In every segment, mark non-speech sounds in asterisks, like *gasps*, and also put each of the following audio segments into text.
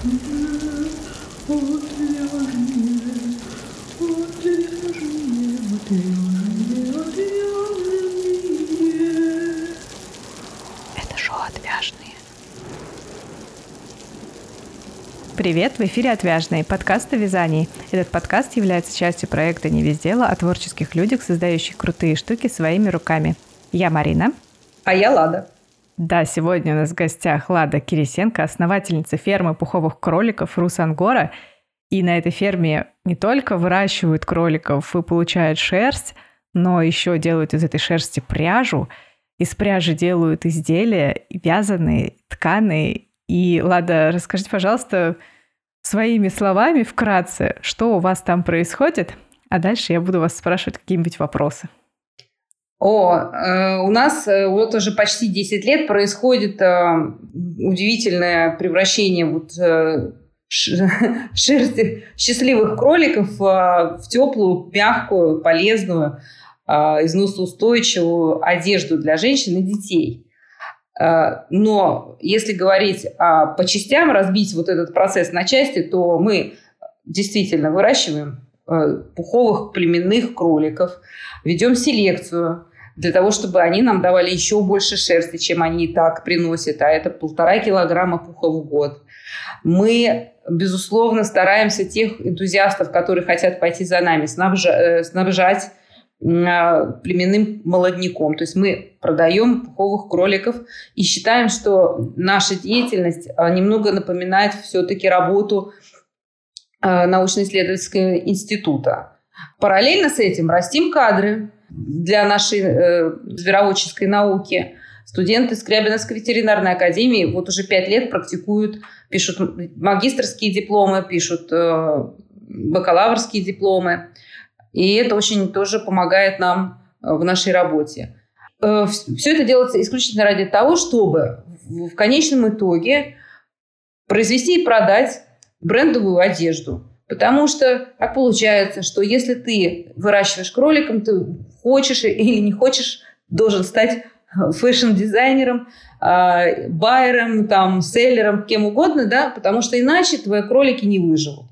Это шоу «Отвяжные». Привет, в эфире «Отвяжные» подкаст о вязании. Этот подкаст является частью проекта «Не без дела» о творческих людях, создающих крутые штуки своими руками. Я Марина. А я Лада. Да, сегодня у нас в гостях Лада Кирисенко, основательница фермы пуховых кроликов Русангора. И на этой ферме не только выращивают кроликов и получают шерсть, но еще делают из этой шерсти пряжу. Из пряжи делают изделия вязаные, тканые. И, Лада, расскажите, пожалуйста, своими словами вкратце, что у вас там происходит, а дальше я буду вас спрашивать какие-нибудь вопросы. О, э, у нас э, вот уже почти 10 лет происходит э, удивительное превращение вот э, *laughs* шерсти счастливых кроликов э, в теплую, мягкую, полезную, э, износоустойчивую одежду для женщин и детей. Но если говорить а, по частям, разбить вот этот процесс на части, то мы действительно выращиваем пуховых племенных кроликов, ведем селекцию для того, чтобы они нам давали еще больше шерсти, чем они и так приносят, а это полтора килограмма пуха в год. Мы, безусловно, стараемся тех энтузиастов, которые хотят пойти за нами, снабжать, снабжать племенным молодняком. То есть мы продаем пуховых кроликов и считаем, что наша деятельность а, немного напоминает все-таки работу а, научно-исследовательского института. Параллельно с этим растим кадры для нашей э, звероводческой науки. Студенты Скрябиновской ветеринарной академии вот уже пять лет практикуют, пишут магистрские дипломы, пишут э, бакалаврские дипломы. И это очень тоже помогает нам э, в нашей работе. Э, Все это делается исключительно ради того, чтобы в конечном итоге произвести и продать брендовую одежду. Потому что так получается, что если ты выращиваешь кроликов, ты хочешь или не хочешь, должен стать фэшн-дизайнером, а, байером, там, селлером, кем угодно, да, потому что иначе твои кролики не выживут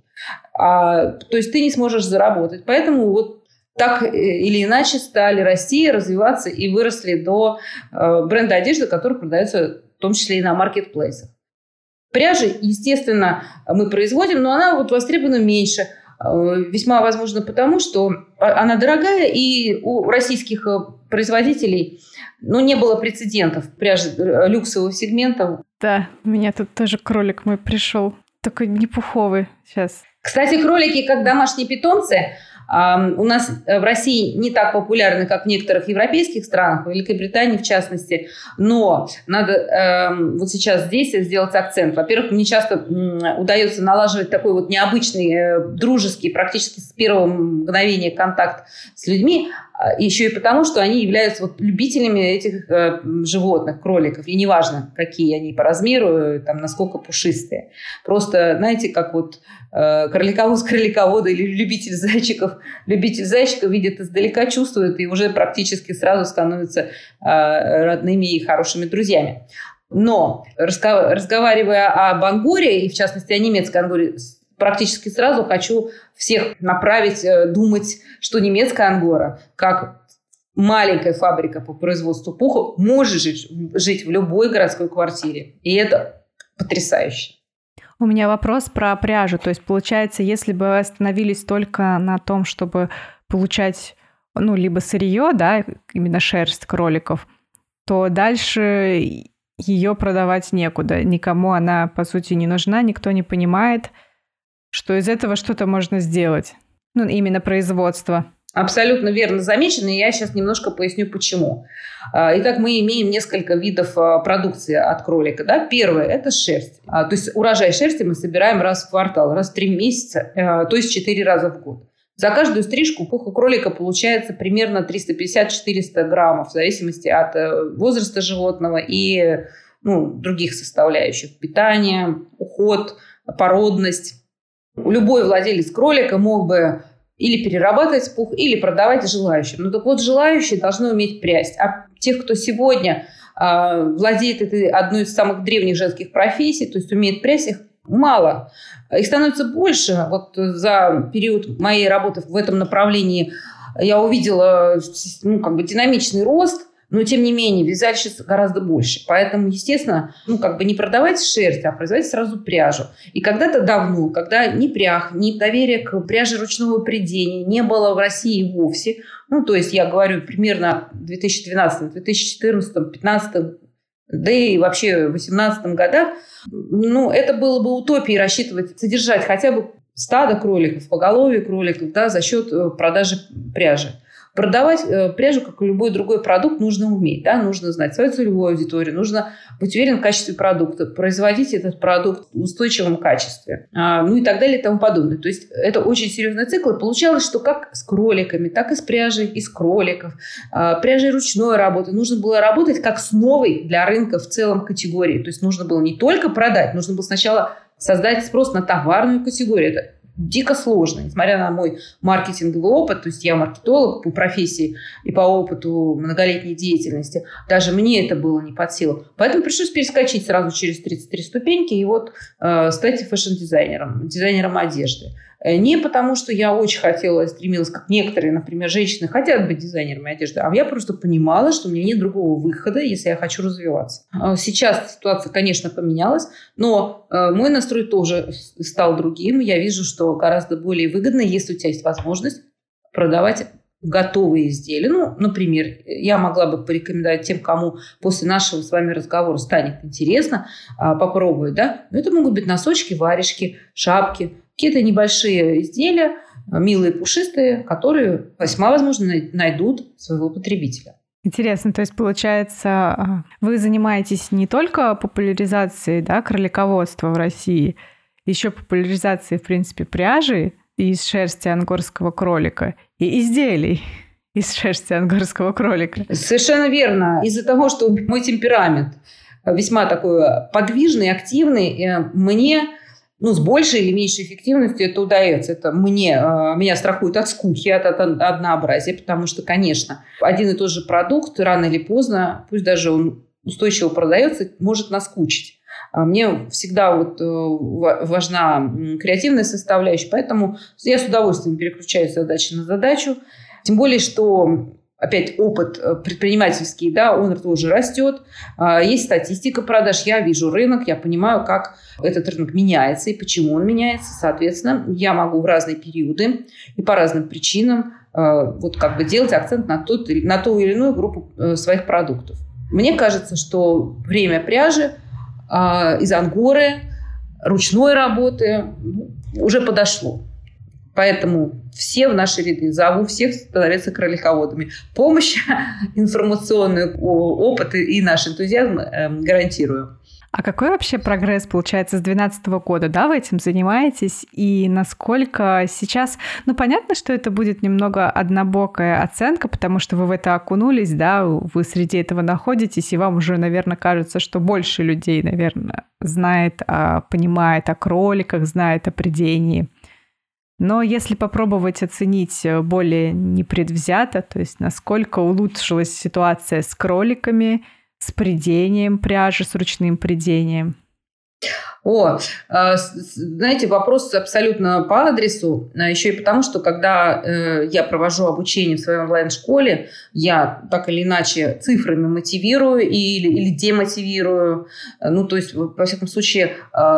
а, то есть ты не сможешь заработать. Поэтому вот так э, или иначе стали расти, развиваться и выросли до э, бренда одежды, который продается в том числе и на маркетплейсах. Пряжи, естественно, мы производим, но она вот востребована меньше. Э, весьма возможно потому, что она дорогая, и у российских э, производителей ну, не было прецедентов пряжи люксового сегмента. Да, у меня тут тоже кролик мой пришел. Такой непуховый сейчас. Кстати, кролики как домашние питомцы у нас в России не так популярны, как в некоторых европейских странах, в Великобритании в частности. Но надо э, вот сейчас здесь сделать акцент. Во-первых, мне часто удается налаживать такой вот необычный, э, дружеский, практически с первого мгновения контакт с людьми. А, еще и потому, что они являются вот любителями этих э, животных, кроликов. И неважно, какие они по размеру, там, насколько пушистые. Просто, знаете, как вот э, кроликовоз кроликовода или любитель зайчиков. Любитель зайчиков видит издалека, чувствует и уже практически сразу становятся э, родными и хорошими друзьями. Но разговаривая об ангоре, и в частности о немецкой ангоре, практически сразу хочу всех направить э, думать, что немецкая ангора, как маленькая фабрика по производству пуха, может жить, жить в любой городской квартире. И это потрясающе. У меня вопрос про пряжу. То есть, получается, если бы остановились только на том, чтобы получать ну, либо сырье, да, именно шерсть кроликов, то дальше ее продавать некуда. Никому она, по сути, не нужна, никто не понимает – что из этого что-то можно сделать. Ну, именно производство. Абсолютно верно замечено, и я сейчас немножко поясню, почему. А, итак, мы имеем несколько видов а, продукции от кролика. Да? Первое – это шерсть. А, то есть урожай шерсти мы собираем раз в квартал, раз в три месяца, то есть четыре раза в год. За каждую стрижку пуха кролика получается примерно 350-400 граммов, в зависимости от э, возраста животного и ну, других составляющих. Питание, уход, породность. Любой владелец кролика мог бы или перерабатывать пух, или продавать желающим. Ну так вот, желающие должны уметь прясть. А тех, кто сегодня э, владеет этой одной из самых древних женских профессий, то есть умеет прясть, их мало. Их становится больше. Вот за период моей работы в этом направлении я увидела ну, как бы динамичный рост – но, тем не менее, вязальщиц гораздо больше. Поэтому, естественно, ну, как бы не продавать шерсть, а производить сразу пряжу. И когда-то давно, когда ни пряг, ни доверия к пряже ручного придения не было в России вовсе, ну, то есть я говорю примерно 2012, 2014, 2015, да и вообще в 2018 годах, ну, это было бы утопией рассчитывать, содержать хотя бы стадо кроликов, поголовье кроликов да, за счет э, продажи пряжи. Продавать э, пряжу, как и любой другой продукт, нужно уметь. Да? Нужно знать свою целевую аудиторию, нужно быть уверен в качестве продукта, производить этот продукт в устойчивом качестве, а, ну и так далее и тому подобное. То есть это очень серьезный цикл. И получалось, что как с кроликами, так и с пряжей из кроликов, а, пряжей ручной работы. Нужно было работать как с новой для рынка в целом категории. То есть нужно было не только продать, нужно было сначала создать спрос на товарную категорию. Это дико сложно. Несмотря на мой маркетинговый опыт, то есть я маркетолог по профессии и по опыту многолетней деятельности, даже мне это было не под силу. Поэтому пришлось перескочить сразу через 33 ступеньки и вот э, стать фэшн-дизайнером, дизайнером одежды. Э, не потому, что я очень хотела, стремилась, как некоторые, например, женщины хотят быть дизайнерами одежды, а я просто понимала, что у меня нет другого выхода, если я хочу развиваться. А сейчас ситуация, конечно, поменялась, но э, мой настрой тоже стал другим. Я вижу, что гораздо более выгодно, если у тебя есть возможность продавать готовые изделия. Ну, например, я могла бы порекомендовать тем, кому после нашего с вами разговора станет интересно а, попробовать, да, но это могут быть носочки, варежки, шапки, Какие-то небольшие изделия, э, милые, пушистые, которые весьма возможно найдут своего потребителя. Интересно, то есть получается, а, вы занимаетесь не только популяризацией да, кролиководства в России, еще популяризацией, в принципе, пряжи из шерсти ангорского кролика и изделий *laughs* из шерсти ангорского кролика. Совершенно верно. Из-за того, что мой темперамент весьма такой подвижный, активный, э, мне ну, с большей или меньшей эффективностью это удается. Это мне, а, меня страхует от скуки, от, от однообразия, потому что, конечно, один и тот же продукт рано или поздно, пусть даже он устойчиво продается, может наскучить. А мне всегда вот э, важна креативная составляющая, поэтому я с удовольствием переключаю задачи на задачу. Тем более, что опять опыт э, предпринимательский, да, он тоже растет. А, есть статистика продаж, я вижу рынок, я понимаю, как этот рынок меняется и почему он меняется. Соответственно, я могу в разные периоды и по разным причинам э, вот как бы делать акцент на, тот, на ту или иную группу э, своих продуктов. Мне кажется, что время пряжи а, из ангоры, ручной работы ну, уже подошло. Поэтому все в наши ряды, зову всех становиться кролиководами. Помощь *laughs* информационный опыт и наш энтузиазм эм, гарантирую. А какой вообще прогресс получается с 2012 года, да, вы этим занимаетесь? И насколько сейчас... Ну, понятно, что это будет немного однобокая оценка, потому что вы в это окунулись, да, вы среди этого находитесь, и вам уже, наверное, кажется, что больше людей, наверное, знает, понимает о кроликах, знает о придении. Но если попробовать оценить э, более непредвзято, то есть насколько улучшилась ситуация с кроликами, с придением пряжи, с ручным придением – о, а, знаете, вопрос абсолютно по адресу, а еще и потому, что когда э, я провожу обучение в своей онлайн-школе, я так или иначе цифрами мотивирую или, или демотивирую. Ну, то есть, во всяком случае,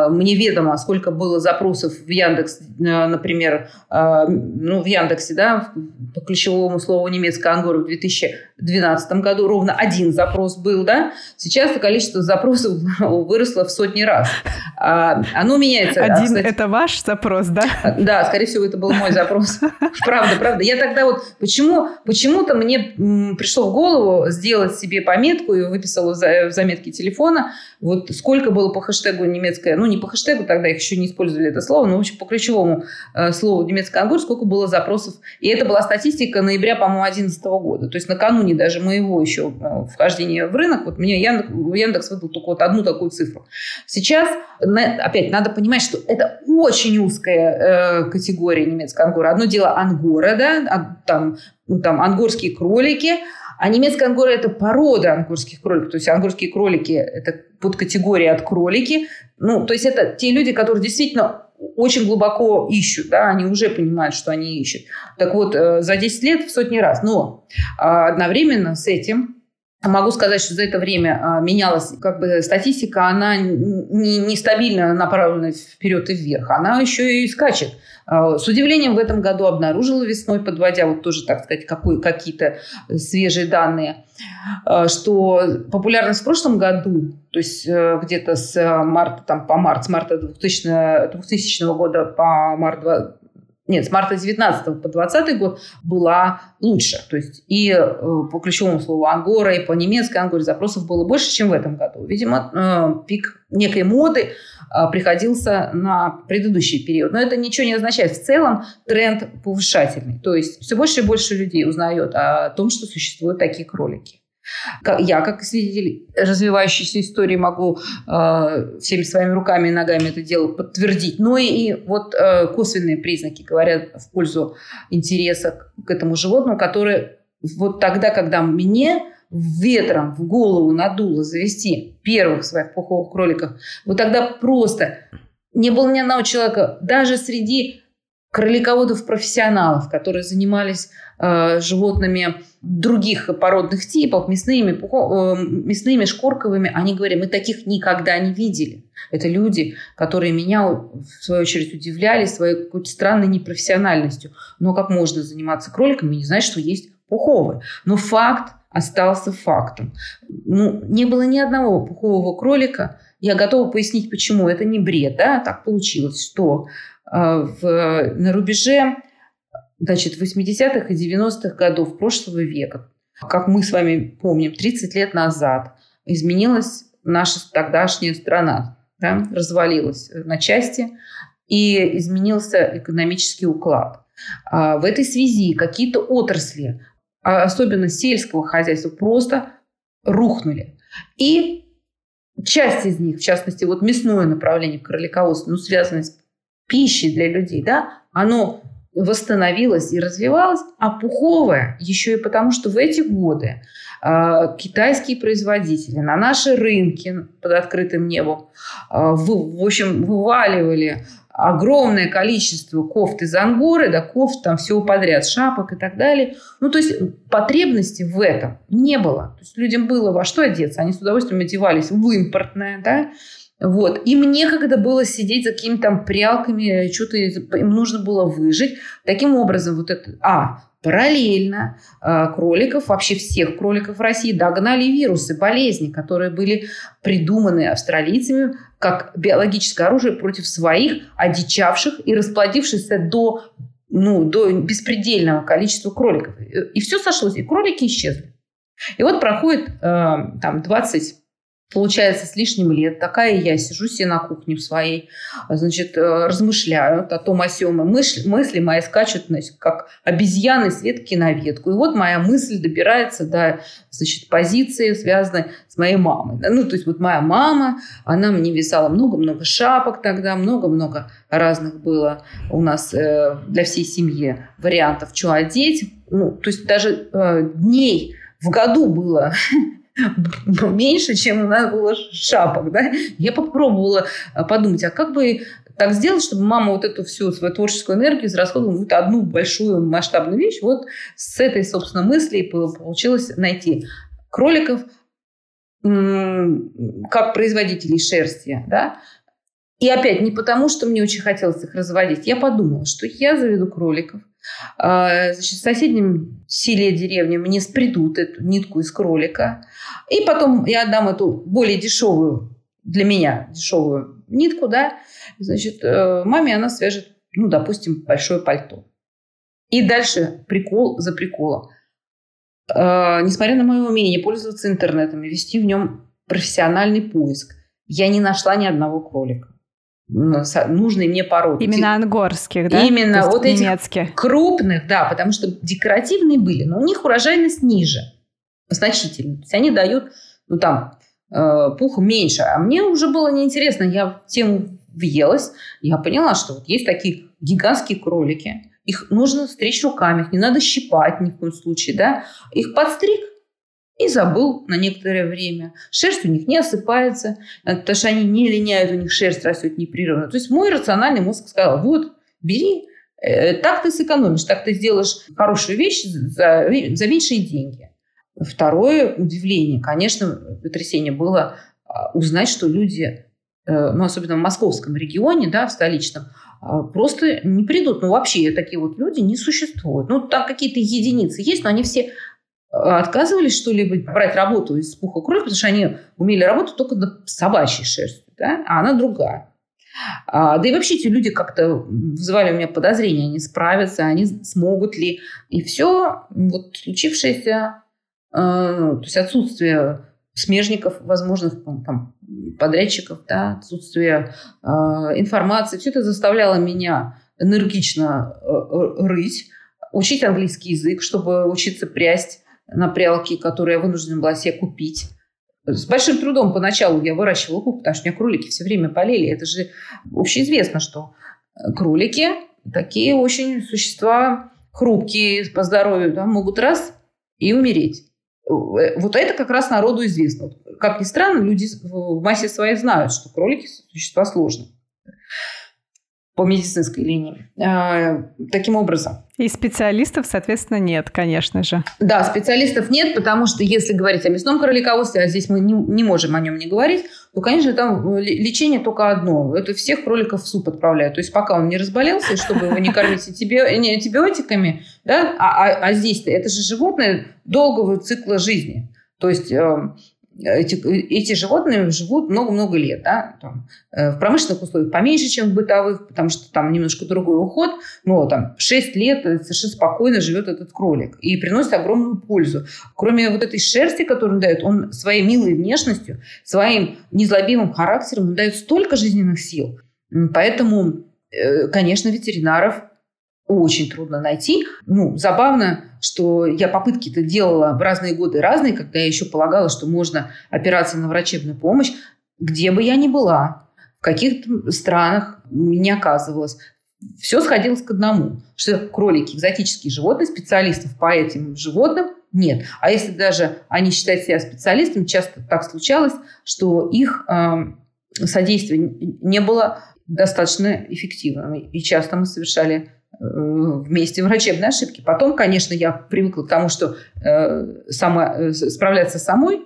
мне ведомо, сколько было запросов в Яндекс, э, например, ну, в Яндексе, да, по ключевому слову немецкая ангора в 2012 году ровно один запрос был, да, сейчас количество запросов *laughs* выросло в сотни раз. А, оно меняется. Один кстати, это ваш запрос, да? Да, скорее всего, это был мой запрос. *laughs* Правда, правда. Я тогда вот почему почему-то мне пришло в голову сделать себе пометку и выписала в заметке телефона, вот сколько было по хэштегу немецкое, ну не по хэштегу, тогда их еще не использовали это слово, но в общем по ключевому э, слову немецкая ангур, сколько было запросов. И это была статистика ноября, по-моему, 2011 года. То есть накануне даже моего еще э, вхождения в рынок, вот мне Яндекс, Яндекс выдал только вот одну такую цифру. Сейчас, опять, надо понимать, что это очень узкая э, категория немецкой ангоры. Одно дело ангора, да, а, там, ну, там ангорские кролики – А немецкая ангора – это порода ангорских кроликов. То есть ангорские кролики – это подкатегория от кролики. Ну, то есть это те люди, которые действительно очень глубоко ищут, да, они уже понимают, что они ищут. Так вот, э, за 10 лет в сотни раз. Но а, одновременно с этим Могу сказать, что за это время а, менялась как бы статистика, она не, нестабильно направлена вперед и вверх, она еще и скачет. А, с удивлением в этом году обнаружила весной, подводя вот тоже, так сказать, какой, какие-то свежие данные, а, что популярность в прошлом году, то есть э, где-то с марта там, по март, с марта 2000, 2000 года по март нет, с марта 19 по 20 год была лучше. То есть и э, по ключевому слову ангора, и по немецкой ангоре запросов было больше, чем в этом году. Видимо, э, пик некой моды э, приходился на предыдущий период. Но это ничего не означает. В целом тренд повышательный. То есть все больше и больше людей узнает о том, что существуют такие кролики. Я, как свидетель развивающейся истории, могу э, всеми своими руками и ногами это дело подтвердить. Но и, и вот э, косвенные признаки говорят в пользу интереса к этому животному, который вот тогда, когда мне ветром в голову надуло завести первых своих пуховых кроликов, вот тогда просто не было ни одного человека, даже среди кролиководов-профессионалов, которые занимались э, животными других породных типов, мясными, пухо, э, мясными, шкурковыми, они говорят, мы таких никогда не видели. Это люди, которые меня, в свою очередь, удивляли своей какой-то странной непрофессиональностью. Но как можно заниматься кроликами не знать, что есть пуховые? Но факт остался фактом. Ну, не было ни одного пухового кролика. Я готова пояснить, почему. Это не бред, да? Так получилось, что в, на рубеже значит, 80-х и 90-х годов прошлого века. Как мы с вами помним, 30 лет назад изменилась наша тогдашняя страна, да, развалилась на части, и изменился экономический уклад. А в этой связи какие-то отрасли, а особенно сельского хозяйства, просто рухнули. И часть из них, в частности, вот мясное направление кролиководства, ну, связанное с пищей для людей, да, оно восстановилась и развивалась, а пуховая еще и потому, что в эти годы э, китайские производители на наши рынки под открытым небом э, в, в общем вываливали огромное количество кофт из ангоры, да, кофт там всего подряд, шапок и так далее. Ну, то есть потребности в этом не было. То есть людям было во что одеться. Они с удовольствием одевались в импортное, да, вот. Им некогда было сидеть за какими-то там прялками, что-то им нужно было выжить. Таким образом, вот это... А, параллельно э, кроликов, вообще всех кроликов в России догнали вирусы, болезни, которые были придуманы австралийцами как биологическое оружие против своих одичавших и расплодившихся до, ну, до беспредельного количества кроликов. И все сошлось, и кролики исчезли. И вот проходит э, там 20 получается, с лишним лет. Такая я сижу себе на кухне в своей, значит, э, размышляю о том о сём. И мысли, мысли мои скачут, значит, как обезьяны с ветки на ветку. И вот моя мысль добирается до, значит, позиции, связанной с моей мамой. Ну, то есть вот моя мама, она мне вязала много-много шапок тогда, много-много разных было у нас э, для всей семьи вариантов, что одеть. Ну, то есть даже э, дней в году было *laughs* *laughs* меньше, чем у нас было шапок. Да? Я попробовала э, подумать, а как бы так сделать, чтобы мама вот эту всю свою творческую энергию израсходовала в одну большую масштабную вещь. Вот с этой, собственно, мысли получилось найти кроликов как производителей шерсти, да, и опять не потому, что мне очень хотелось их разводить. Я подумала, что я заведу кроликов, значит, в соседнем селе, деревне мне спредут эту нитку из кролика. И потом я отдам эту более дешевую, для меня дешевую нитку, да, значит, э, маме она свяжет, ну, допустим, большое пальто. И дальше прикол за приколом. Э, несмотря на мое умение пользоваться интернетом и вести в нем профессиональный поиск, я не нашла ни одного кролика нужные мне породы. Именно ангорских, да? Именно вот немецких. этих крупных, да, потому что декоративные были, но у них урожайность ниже, значительно. То есть они дают, ну там, э, пух меньше. А мне уже было неинтересно, я в тему въелась, я поняла, что вот есть такие гигантские кролики, их нужно стричь руками, их не надо щипать ни в коем случае, да, их подстриг, и забыл на некоторое время. Шерсть у них не осыпается, э, потому что они не линяют, у них шерсть растет непрерывно. То есть мой рациональный мозг сказал, вот, бери, э, так ты сэкономишь, так ты сделаешь хорошую вещь за, за меньшие деньги. Второе удивление, конечно, потрясение было а, узнать, что люди, э, ну, особенно в московском регионе, да, в столичном, а, просто не придут. Ну, вообще такие вот люди не существуют. Ну, там какие-то единицы есть, но они все отказывались что-либо брать работу из пуха крови, потому что они умели работать только на собачьей шерсти, да? а она другая. А, да и вообще эти люди как-то вызывали у меня подозрения, они справятся, они смогут ли. И все вот случившееся, э, то есть отсутствие смежников, возможных там, подрядчиков, да, отсутствие э, информации, все это заставляло меня энергично э, рыть, учить английский язык, чтобы учиться прясть на прялке, которую я вынуждена была себе купить. С большим трудом поначалу я выращивала кук, потому что у меня кролики все время болели. Это же общеизвестно, что кролики такие очень существа хрупкие по здоровью, да, могут раз и умереть. Вот это как раз народу известно. Как ни странно, люди в массе своей знают, что кролики существа сложные по медицинской линии. А, таким образом. И специалистов, соответственно, нет, конечно же. Да, специалистов нет, потому что если говорить о мясном кролиководстве, а здесь мы не, не можем о нем не говорить, то, конечно, там лечение только одно. Это всех кроликов в суп отправляют. То есть пока он не разболелся, чтобы его не кормить антибиотиками, да, а, а, а здесь-то это же животное долгого цикла жизни. То есть эм, эти, эти животные живут много-много лет. Да? Там, э, в промышленных условиях поменьше, чем в бытовых, потому что там немножко другой уход. Но там 6 лет совершенно спокойно живет этот кролик и приносит огромную пользу. Кроме вот этой шерсти, которую он дает, он своей милой внешностью, своим незлобивым характером он дает столько жизненных сил. Поэтому, э, конечно, ветеринаров очень трудно найти. Ну, забавно, что я попытки-то делала в разные годы разные, когда я еще полагала, что можно опираться на врачебную помощь, где бы я ни была, в каких странах не оказывалась. Все сходилось к одному, что кролики, экзотические животные, специалистов по этим животным нет. А если даже они считают себя специалистами, часто так случалось, что их э, содействие не было достаточно эффективным. И часто мы совершали вместе врачебные ошибки. Потом, конечно, я привыкла к тому, что э, сама, э, справляться самой.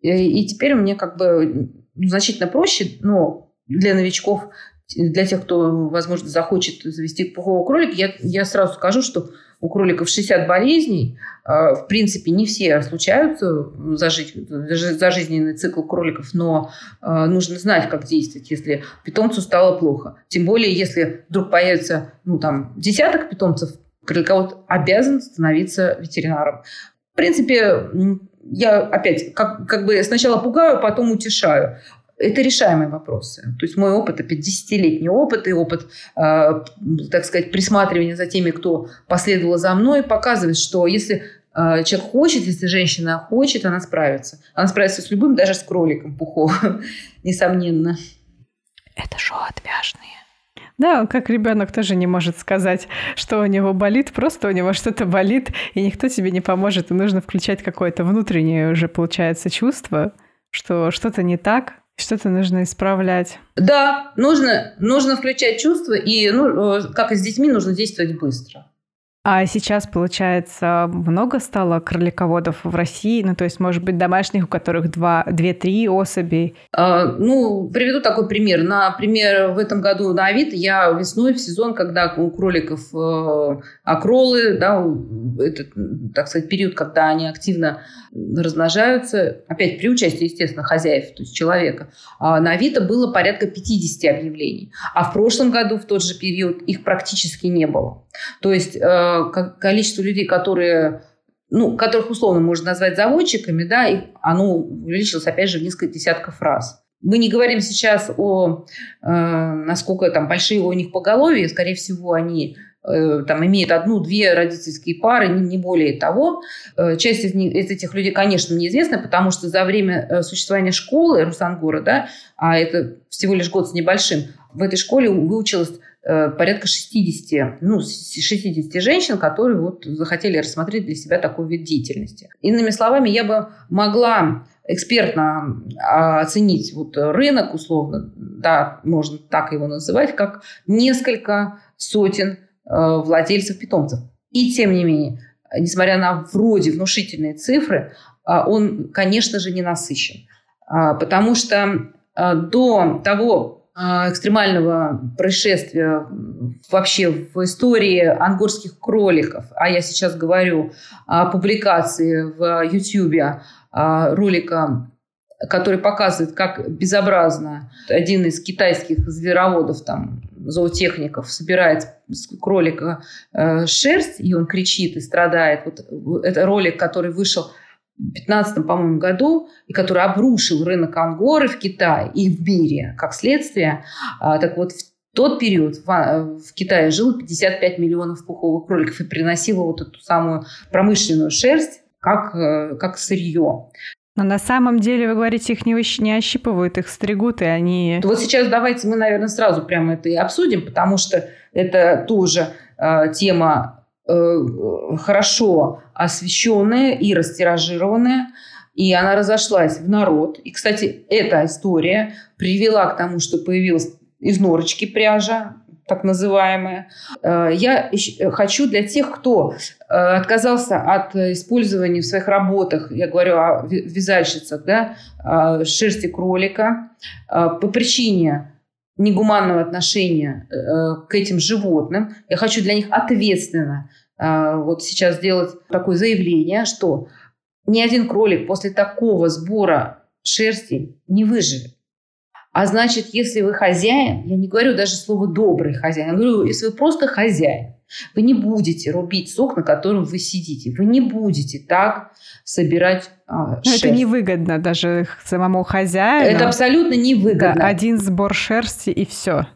И, и теперь мне как бы значительно проще, но для новичков, для тех, кто, возможно, захочет завести пухового кролика, я, я сразу скажу, что у кроликов 60 болезней. А, в принципе, не все случаются за, жизнь, за жизненный цикл кроликов, но а, нужно знать, как действовать, если питомцу стало плохо. Тем более, если вдруг появится ну, там, десяток питомцев, кроликовод обязан становиться ветеринаром. В принципе, я опять как, как бы сначала пугаю, потом утешаю это решаемые вопросы. То есть мой опыт, опять десятилетний опыт и опыт, э, так сказать, присматривания за теми, кто последовал за мной, показывает, что если э, человек хочет, если женщина хочет, она справится. Она справится с любым, даже с кроликом пуховым, *laughs* несомненно. Это шоу отвяжные. Да, как ребенок тоже не может сказать, что у него болит, просто у него что-то болит, и никто тебе не поможет, и нужно включать какое-то внутреннее уже, получается, чувство, что что-то не так, что-то нужно исправлять. Да, нужно, нужно включать чувства, и, ну, э, как и с детьми, нужно действовать быстро. А сейчас, получается, много стало кролиководов в России? Ну, то есть, может быть, домашних, у которых два, две-три особи? А, ну, приведу такой пример. Например, в этом году на Авито я весной в сезон, когда у кроликов э, окролы, да, это, так сказать, период, когда они активно размножаются, опять при участии, естественно, хозяев, то есть человека, а на Авито было порядка 50 объявлений. А в прошлом году, в тот же период, их практически не было. То есть э, количество людей, которые ну, которых условно можно назвать заводчиками, да, и оно увеличилось, опять же, в несколько десятков раз. Мы не говорим сейчас о, э, насколько там большие у них поголовья, скорее всего, они э, там имеют одну-две родительские пары, не, не более того. Э, часть из, них, из этих людей, конечно, неизвестна, потому что за время э, существования школы Русангора, да, а это всего лишь год с небольшим, в этой школе выучилось э, порядка 60, ну, 60 женщин, которые вот захотели рассмотреть для себя такой вид деятельности. Иными словами, я бы могла экспертно а, оценить вот рынок, условно, да, можно так его называть, как несколько сотен э, владельцев питомцев. И тем не менее, несмотря на вроде внушительные цифры, а, он, конечно же, не насыщен. А, потому что до того экстремального происшествия вообще в истории ангорских кроликов, а я сейчас говорю о публикации в YouTube а, ролика, который показывает, как безобразно один из китайских звероводов, там, зоотехников, собирает с кролика э, шерсть, и он кричит и страдает. Вот это ролик, который вышел 2015, по-моему, году, и который обрушил рынок ангоры в Китае и в мире, как следствие. А, так вот, в тот период в, в Китае жило 55 миллионов пуховых кроликов и приносило вот эту самую промышленную шерсть как, э, как сырье. Но на самом деле, вы говорите, их не, не ощипывают, их стригут, и они... Вот сейчас давайте мы, наверное, сразу прямо это и обсудим, потому что это тоже э, тема хорошо освещенная и растиражированная, и она разошлась в народ. И, кстати, эта история привела к тому, что появилась из норочки пряжа, так называемые. Э, я хочу для тех, кто э, отказался от использования в своих работах, я говорю о вязальщицах, да, шерсти кролика э, по причине негуманного отношения к этим животным. Я хочу для них ответственно вот сейчас сделать такое заявление, что ни один кролик после такого сбора шерсти не выживет. А значит, если вы хозяин, я не говорю даже слово «добрый хозяин», я говорю, если вы просто хозяин, вы не будете рубить сок, на котором вы сидите. Вы не будете так собирать а, шерсть. Это невыгодно даже самому хозяину. Это абсолютно невыгодно. Да, один сбор шерсти и все.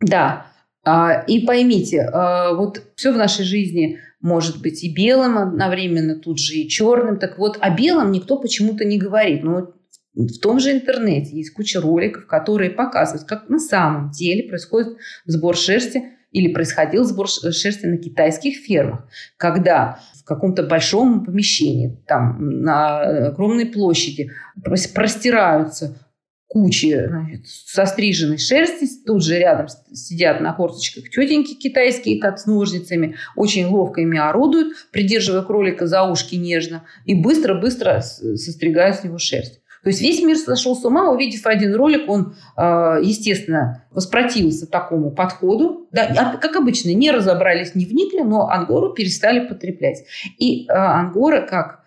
Да. А, и поймите, а, вот все в нашей жизни может быть и белым одновременно, тут же и черным. Так вот, о белом никто почему-то не говорит. Ну, в том же интернете есть куча роликов, которые показывают, как на самом деле происходит сбор шерсти или происходил сбор шерсти на китайских фермах, когда в каком-то большом помещении, там на огромной площади простираются кучи значит, состриженной шерсти, тут же рядом сидят на корточках тетеньки китайские, как с ножницами, очень ловко ими орудуют, придерживая кролика за ушки нежно, и быстро-быстро состригают с него шерсть. То есть весь мир сошел с ума, увидев один ролик, он, а, естественно, воспротивился такому подходу. Да, а, как обычно, не разобрались, не вникли, но ангору перестали потреблять. И а, ангора как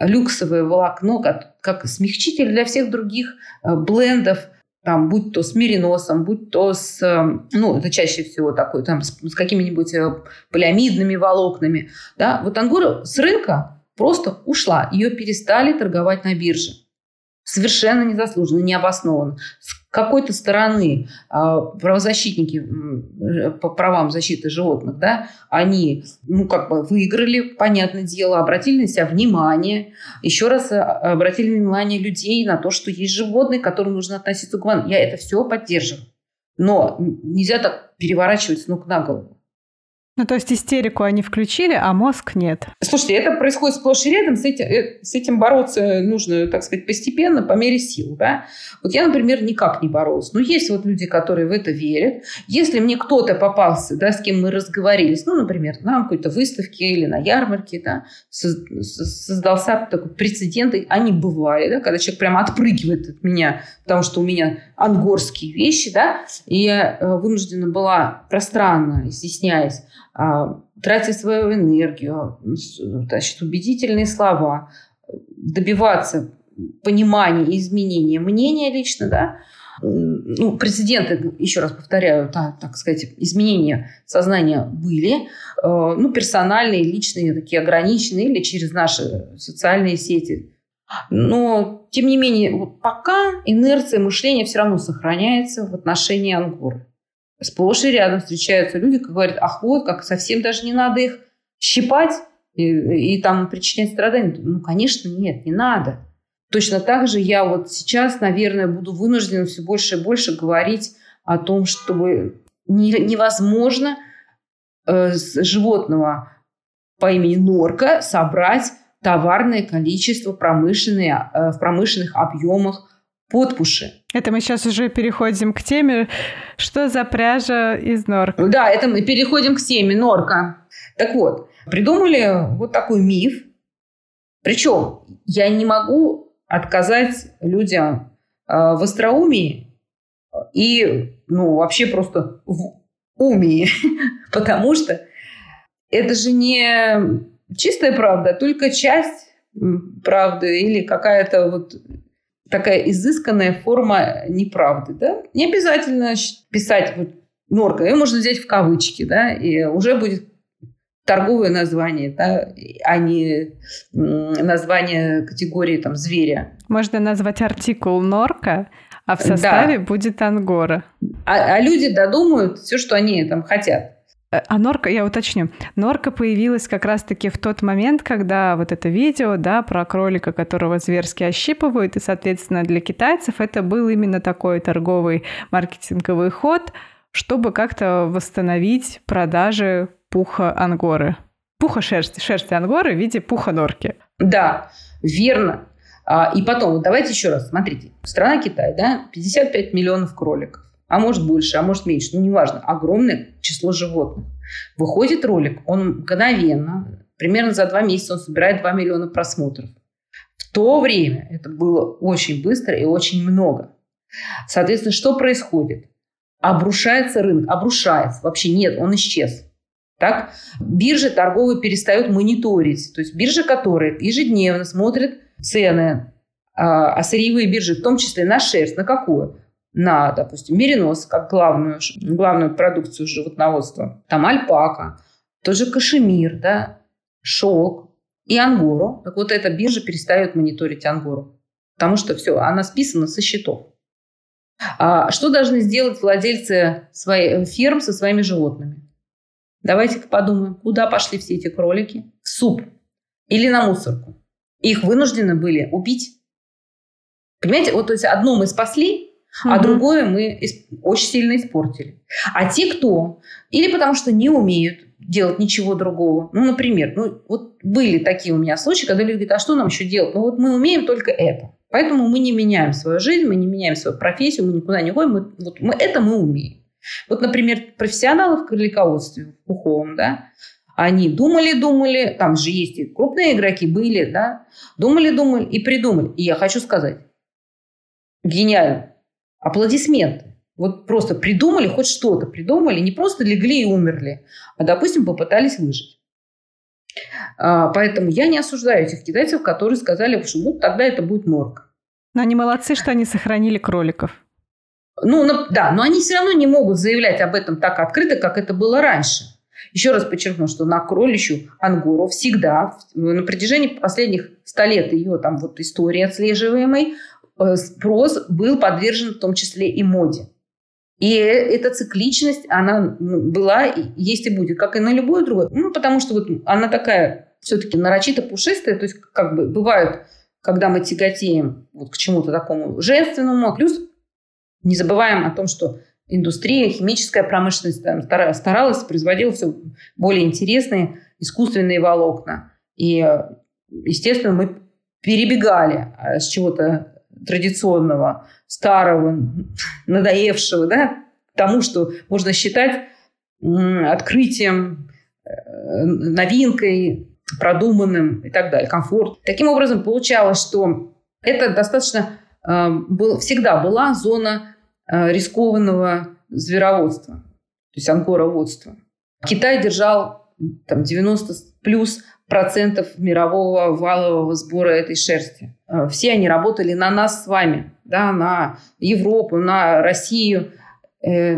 люксовое волокно, как, как смягчитель для всех других блендов, там, будь то с мериносом, будь то с, ну, это чаще всего такой, там, с, с какими-нибудь полиамидными волокнами, да, вот ангора с рынка просто ушла, ее перестали торговать на бирже. Совершенно незаслуженно, необоснованно. С какой-то стороны а, правозащитники по правам защиты животных, да, они, ну, как бы выиграли, понятное дело, обратили на себя внимание, еще раз а, обратили внимание людей на то, что есть животные, к которым нужно относиться гуманно. Я это все поддерживаю. Но нельзя так переворачивать с ног на голову. Ну, то есть истерику они включили, а мозг нет. Слушайте, это происходит сплошь и рядом. С этим, э, с этим бороться нужно, так сказать, постепенно, по мере сил. Да? Вот я, например, никак не боролась. Но есть вот люди, которые в это верят. Если мне кто-то попался, да, с кем мы разговорились, ну, например, на какой-то выставке или на ярмарке, да, создался такой прецедент, они бывали, да, когда человек прямо отпрыгивает от меня, потому что у меня ангорские вещи, да, и я э, вынуждена была пространно, изъясняясь, а, тратя свою энергию, значит, убедительные слова, добиваться понимания и изменения мнения лично, да, ну, прецеденты, еще раз повторяю, да, так сказать, изменения сознания были, э, ну, персональные, личные, такие ограниченные или через наши социальные сети. Но, тем не менее, вот пока инерция мышления все равно сохраняется в отношении ангоры сплошь и рядом встречаются люди, которые говорят, ах вот, как совсем даже не надо их щипать и, и там причинять страдания. Ну, конечно, нет, не надо. Точно так же я вот сейчас, наверное, буду вынуждена все больше и больше говорить о том, чтобы невозможно э, животного по имени норка собрать товарное количество промышленные, э, в промышленных объемах подпуши. Это мы сейчас уже переходим к теме, что за пряжа из норка. Да, это мы переходим к теме норка. Так вот, придумали вот такой миф. Причем я не могу отказать людям э, в остроумии и ну, вообще просто в умии, *laughs* потому что это же не чистая правда, а только часть правды или какая-то вот такая изысканная форма неправды. Да? Не обязательно писать вот норка, ее можно взять в кавычки, да, и уже будет торговое название, да, а не название категории там зверя. Можно назвать артикул норка, а в составе да. будет ангора. А, а люди додумают все, что они там хотят. Э, а норка, я уточню, норка появилась как раз-таки в тот момент, когда вот это видео, да, про кролика, которого зверски ощипывают, и, соответственно, для китайцев это был именно такой торговый маркетинговый ход, чтобы как-то восстановить продажи пуха ангоры. Пуха шерсти, шерсти ангоры в виде пуха норки. Да, верно. А, и потом, вот давайте еще раз, смотрите. Страна Китай, да, 55 миллионов кроликов а может больше, а может меньше, ну неважно, огромное число животных. Выходит ролик, он мгновенно, примерно за два месяца он собирает 2 миллиона просмотров. В то время это было очень быстро и очень много. Соответственно, что происходит? Обрушается рынок, обрушается, вообще нет, он исчез. Так? Биржи торговые перестают мониторить. То есть биржи, которые ежедневно смотрят цены, а, а сырьевые биржи, в том числе на шерсть, на какую? На, допустим, меринос, как главную, главную продукцию животноводства. Там альпака, тот же кашемир, да, шелк и ангору. Так вот эта биржа перестает мониторить ангору. Потому что все, она списана со счетов. А что должны сделать владельцы своих ферм со своими животными? Давайте-ка подумаем, куда пошли все эти кролики? В суп или на мусорку? Их вынуждены были убить. Понимаете, вот то есть одно мы спасли, а другое мы очень сильно испортили. А те, кто или потому что не умеют делать ничего другого, ну, например, ну, вот были такие у меня случаи, когда люди говорят, а что нам еще делать? Ну, вот мы умеем только это. Поэтому мы не меняем свою жизнь, мы не меняем свою профессию, мы никуда не ходим, мы, вот мы, это мы умеем. Вот, например, профессионалы в кролиководстве, в пуховом, да, они думали-думали, там же есть и крупные игроки были, да, думали-думали и придумали. И я хочу сказать, гениально аплодисменты. Вот просто придумали хоть что-то, придумали, не просто легли и умерли, а, допустим, попытались выжить. А, поэтому я не осуждаю этих китайцев, которые сказали, что ну, тогда это будет норка. Но они молодцы, что они сохранили кроликов. Ну, да, но они все равно не могут заявлять об этом так открыто, как это было раньше. Еще раз подчеркну, что на кролищу ангору всегда, на протяжении последних ста лет ее там вот истории отслеживаемой, спрос был подвержен в том числе и моде. И эта цикличность, она ну, была, есть и будет, как и на любое другое. Ну, потому что вот она такая все-таки нарочито пушистая, то есть как бы бывают, когда мы тяготеем вот к чему-то такому женственному, плюс не забываем о том, что индустрия, химическая промышленность там, старалась, производила все более интересные искусственные волокна. И, естественно, мы перебегали а, с чего-то традиционного, старого, надоевшего, да, тому, что можно считать открытием, э, новинкой, продуманным и так далее, комфорт. Таким образом, получалось, что это достаточно э, был, всегда была зона э, рискованного звероводства, то есть ангороводства. Китай держал там, 90 плюс процентов мирового валового сбора этой шерсти. Э, все они работали на нас с вами, да, на Европу, на Россию. Э,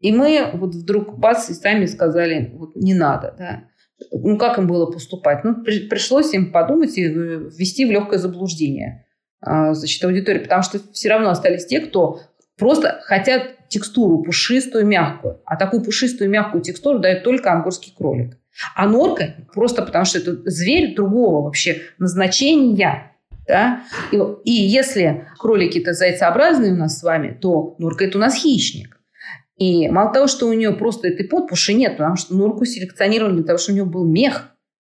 и мы вот вдруг бац, и сами сказали, вот не надо. Да. Ну, как им было поступать? Ну, при, пришлось им подумать и ввести в легкое заблуждение э, значит, аудиторию, потому что все равно остались те, кто просто хотят текстуру пушистую, мягкую. А такую пушистую, мягкую текстуру дает только ангорский кролик. А норка просто потому, что это зверь другого вообще назначения. Да? И, и если кролики-то зайцеобразные у нас с вами, то норка – это у нас хищник. И мало того, что у нее просто этой подпуши нет, потому что норку селекционировали для того, чтобы у нее был мех,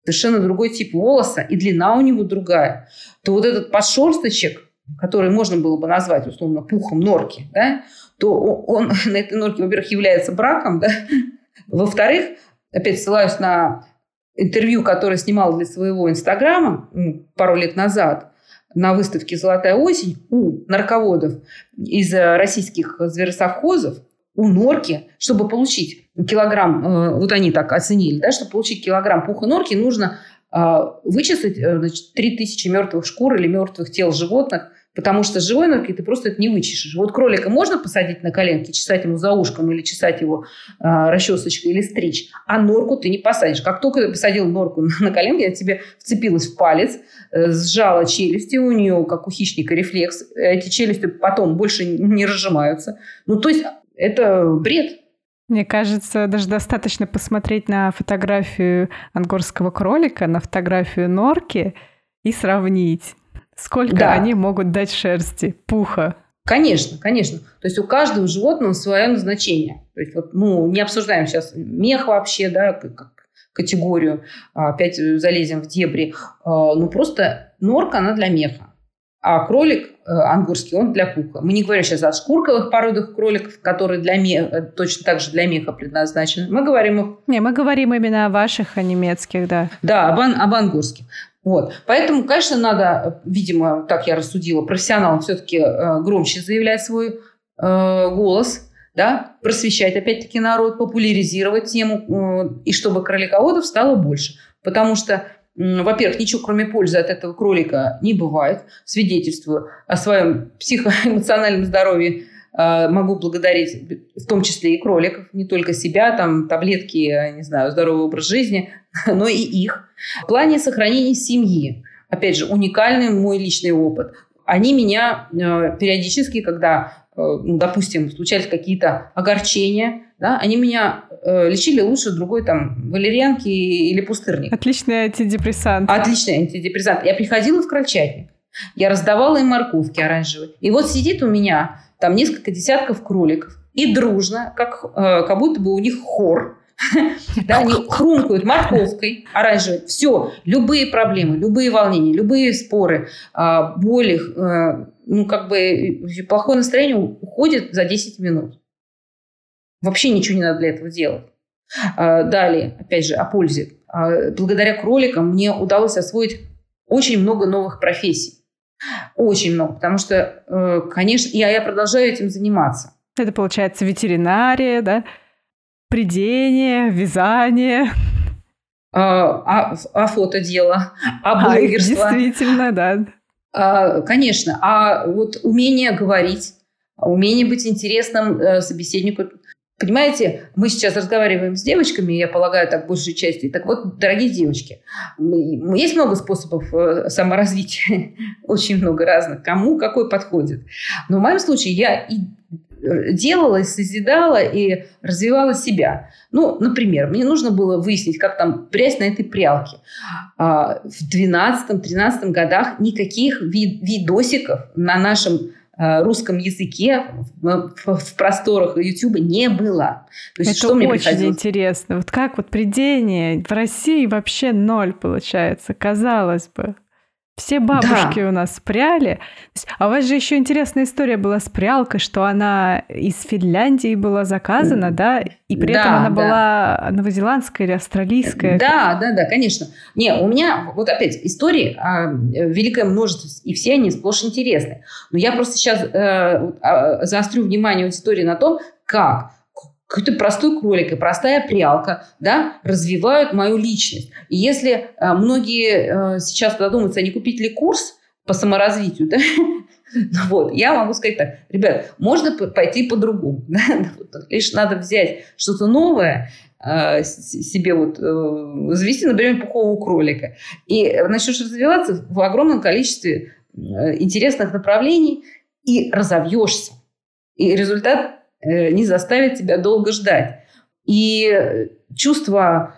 совершенно другой тип волоса, и длина у него другая, то вот этот подшерсточек, который можно было бы назвать условно пухом норки, да, то он *laughs* на этой норке, во-первых, является браком, да, во-вторых, опять ссылаюсь на интервью, которое снимал для своего инстаграма пару лет назад на выставке «Золотая осень» у нарководов из российских зверосовхозов, у норки, чтобы получить килограмм, э, вот они так оценили, да, чтобы получить килограмм пуха норки, нужно э, вычислить э, значит, 3000 мертвых шкур или мертвых тел животных, потому что с живой норкой ты просто это не вычешешь. Вот кролика можно посадить на коленки, чесать ему за ушком или чесать его э, расчесочкой или стричь, а норку ты не посадишь. Как только ты посадил норку *laughs* на коленки, я тебе вцепилась в палец, э, сжала челюсти, у нее, как у хищника, рефлекс. Эти челюсти потом больше не разжимаются. Ну, то есть это бред. Мне кажется, даже достаточно посмотреть на фотографию ангорского кролика, на фотографию норки и сравнить, сколько да. они могут дать шерсти, пуха. Конечно, конечно. То есть у каждого животного свое назначение. То есть вот, ну, не обсуждаем сейчас мех вообще, да, как категорию, а, опять залезем в дебри. А, ну, просто норка, она для меха. А кролик э, ангурский, он для пуха. Мы не говорим сейчас о шкурковых породах кроликов, которые для меха, э, точно так же для меха предназначены. Мы говорим о... Не, мы говорим именно о ваших, о немецких, да. Да, об, об ангурских. Вот. Поэтому, конечно, надо, видимо, так я рассудила, профессионалам все-таки э, громче заявлять свой э, голос, да, просвещать опять-таки народ, популяризировать тему, э, и чтобы кролиководов стало больше. Потому что во-первых, ничего кроме пользы от этого кролика не бывает. Свидетельствую о своем психоэмоциональном здоровье. А, могу благодарить в том числе и кроликов, не только себя, там таблетки, не знаю, здоровый образ жизни, *laughs* но и их. В плане сохранения семьи, опять же, уникальный мой личный опыт. Они меня э, периодически, когда, э, ну, допустим, случались какие-то огорчения, да, они меня э, лечили лучше другой там валерьянки или пустырник. Отличный антидепрессант. Отличный антидепрессант. Я приходила в крольчатник, я раздавала им морковки оранжевые. И вот сидит у меня там несколько десятков кроликов, и дружно, как, э, как будто бы у них хор, *laughs* да, они хрумкают морковкой оранжевой. Все, любые проблемы, любые волнения, любые споры, а, боли, э, ну, как бы плохое настроение уходит за 10 минут. Вообще ничего не надо для этого делать. А, далее, опять же, о пользе. А, благодаря кроликам мне удалось освоить очень много новых профессий. Очень много, потому что, э, конечно, я, я продолжаю этим заниматься. Это получается ветеринария, да? Придение, вязание. А, а, а фотодело, а блогерство. А, действительно, да. А, конечно. А вот умение говорить, умение быть интересным э, собеседнику, Понимаете, мы сейчас разговариваем с девочками, я полагаю, так большей части. Так вот, дорогие девочки, есть много способов э, саморазвития, *laughs* очень много разных, кому какой подходит. Но в моем случае я и э, делала, и созидала, и развивала себя. Ну, например, мне нужно было выяснить, как там прясть на этой прялке. А, в 12-13 годах никаких вид видосиков на нашем русском языке в, в, в просторах YouTube не было. То есть, Это что мне очень приходилось? интересно. Вот как вот придение в России вообще ноль получается, казалось бы. Все бабушки да. у нас спряли. А у вас же еще интересная история была с прялкой, что она из Финляндии была заказана, да? И при да, этом она да. была новозеландская или австралийская. Да, да, да, конечно. Не, у меня вот опять истории а, великое множество, и все они сплошь интересны. Но я просто сейчас э, а, заострю внимание аудитории на том, как какой-то простой кролик и простая прялка, да, развивают мою личность. И если э, многие э, сейчас задумаются, а не купить ли курс по саморазвитию, да, *laughs* вот, я могу сказать так, ребят, можно пойти по-другому, *laughs* да? лишь надо взять что-то новое, э, себе вот э, завести, например, пухового кролика, и начнешь развиваться в огромном количестве э, интересных направлений и разовьешься. И результат Э, не заставит тебя долго ждать. И чувство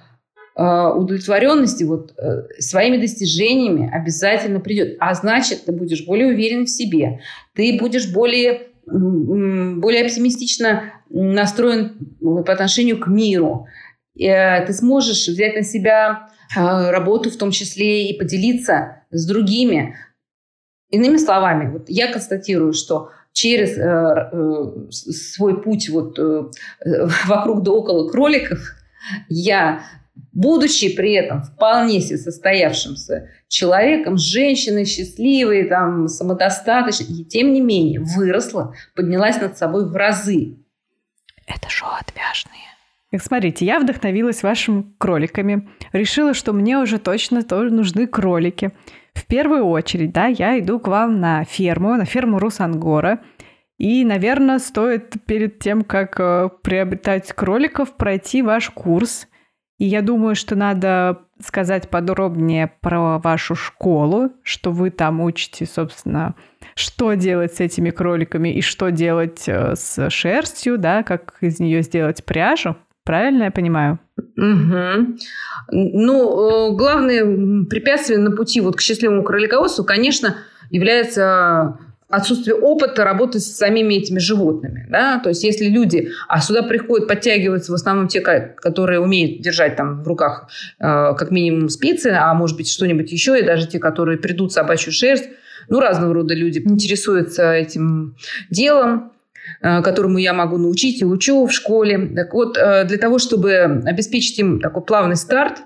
э, удовлетворенности вот э, своими достижениями обязательно придет. А значит, ты будешь более уверен в себе, ты будешь более более оптимистично настроен по отношению к миру. Э, ты сможешь взять на себя э, работу в том числе и поделиться с другими. Иными словами, вот я констатирую, что через э, э, свой путь вот э, *laughs* вокруг да около кроликов я будучи при этом вполне себе состоявшимся человеком, женщиной, счастливой, там, самодостаточной, и тем не менее выросла, поднялась над собой в разы. Это шоу «Отвяжные». Так смотрите, я вдохновилась вашими кроликами. Решила, что мне уже точно тоже нужны кролики. В первую очередь, да, я иду к вам на ферму, на ферму Русангора. И, наверное, стоит перед тем, как э, приобретать кроликов, пройти ваш курс – и я думаю, что надо сказать подробнее про вашу школу, что вы там учите, собственно, что делать с этими кроликами и что делать э, с шерстью, да, как из нее сделать пряжу. Правильно я понимаю? Угу. Ну, э, главное препятствие на пути вот к счастливому кролиководству, конечно, является отсутствие опыта работы с самими этими животными. Да? То есть если люди, а сюда приходят, подтягиваются в основном те, которые умеют держать там в руках э, как минимум спицы, а может быть что-нибудь еще, и даже те, которые придут собачью шерсть, ну, разного рода люди интересуются этим делом которому я могу научить и учу в школе. Так вот, э, для того, чтобы обеспечить им такой плавный старт,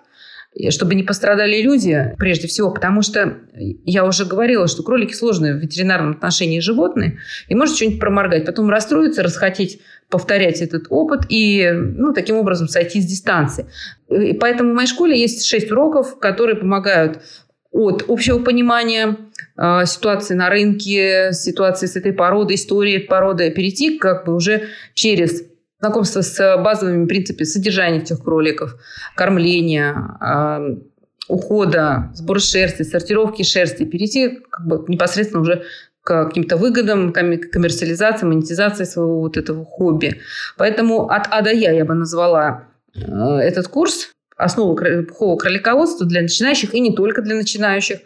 чтобы не пострадали люди, прежде всего, потому что я уже говорила, что кролики сложные в ветеринарном отношении животные, и может что-нибудь проморгать, потом расстроиться, расхотеть повторять этот опыт и ну, таким образом сойти с дистанции. И поэтому в моей школе есть шесть уроков, которые помогают от общего понимания э, ситуации на рынке, ситуации с этой породой, истории породы, перейти как бы уже через знакомство с базовыми принципами содержания этих кроликов, кормления, э, ухода, сбора шерсти, сортировки шерсти, перейти как бы непосредственно уже к каким-то выгодам, коммерциализации, монетизации своего вот этого хобби. Поэтому от А до Я я бы назвала э, этот курс основы пухового кролиководства для начинающих и не только для начинающих.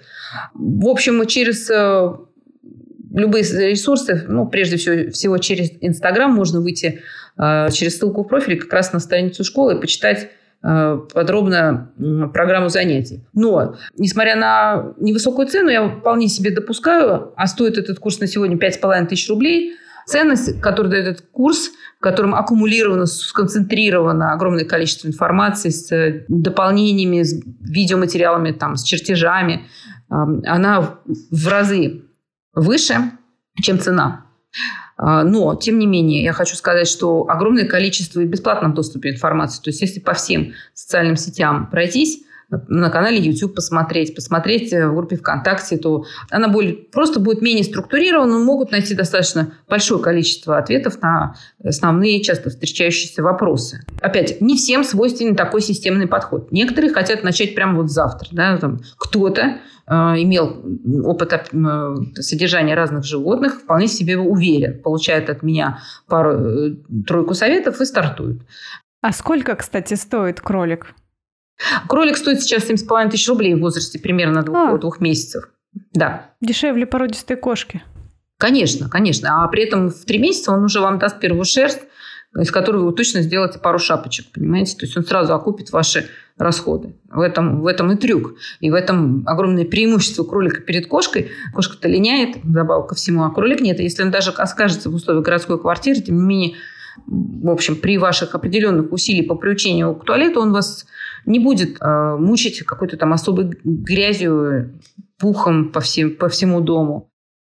В общем, через э, любые ресурсы, ну, прежде всего, всего через Инстаграм можно выйти э, через ссылку в профиле как раз на страницу школы и почитать э, подробно программу занятий. Но, несмотря на невысокую цену, я вполне себе допускаю, а стоит этот курс на сегодня 5,5 тысяч рублей, ценность, которую дает этот курс, в котором аккумулировано, сконцентрировано огромное количество информации с дополнениями, с видеоматериалами, там, с чертежами, она в разы выше, чем цена. А, но, тем не менее, я хочу сказать, что огромное количество и бесплатном доступе информации. То есть, если по всем социальным сетям пройтись, на канале YouTube посмотреть, посмотреть в группе ВКонтакте, то она будет, просто будет менее структурирована, могут найти достаточно большое количество ответов на основные часто встречающиеся вопросы. Опять, не всем свойственен такой системный подход. Некоторые хотят начать прямо вот завтра. Да, там, кто-то э, имел опыт э, содержания разных животных, вполне себе уверен, получает от меня пару-тройку э, советов и стартует. А сколько, кстати, стоит кролик? Кролик стоит сейчас 7,5 тысяч рублей в возрасте примерно двух, а. двух месяцев. Да. Дешевле породистой кошки. Конечно, конечно. А при этом в три месяца он уже вам даст первую шерсть, из которой вы точно сделаете пару шапочек, понимаете? То есть он сразу окупит ваши расходы. В этом, в этом и трюк. И в этом огромное преимущество кролика перед кошкой. Кошка-то линяет, добавок ко всему, а кролик нет. Если он даже окажется в условиях городской квартиры, тем не менее, в общем, при ваших определенных усилиях по приучению к туалету он вас не будет э, мучить какой-то там особой грязью, пухом по, всем, по всему дому.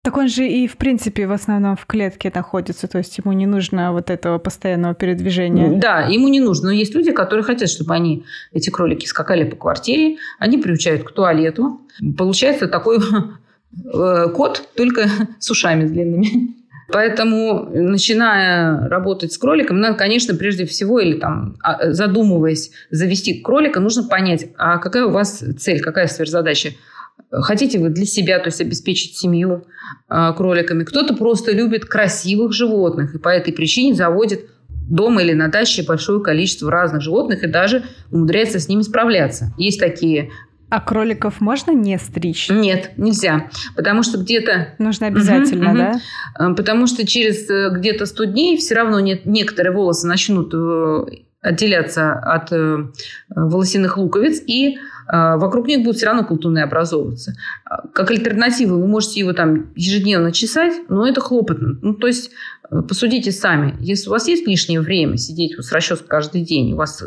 Так он же и, в принципе, в основном в клетке находится, то есть ему не нужно вот этого постоянного передвижения. Да, ему не нужно. Но есть люди, которые хотят, чтобы они, эти кролики, скакали по квартире, они приучают к туалету. Получается такой *laughs* э, кот, только с ушами длинными. Поэтому, начиная работать с кроликом, надо, конечно, прежде всего, или там, а, задумываясь завести кролика, нужно понять, а какая у вас цель, какая сверхзадача. Хотите вы для себя, то есть обеспечить семью э, кроликами. Кто-то просто любит красивых животных и по этой причине заводит дома или на даче большое количество разных животных и даже умудряется с ними справляться. Есть такие А кроликов можно не стричь? Нет, нельзя. Потому что где-то... Нужно обязательно, угу, да? Угу. Потому что через э, где-то 100 дней все равно нет, некоторые волосы начнут э, отделяться от волосяных луковиц, и вокруг них будут все равно колтуны образовываться. Как альтернатива вы можете его там ежедневно чесать, но это хлопотно. Ну, то есть посудите сами. Если у вас есть лишнее время сидеть вот с расческой каждый день, у вас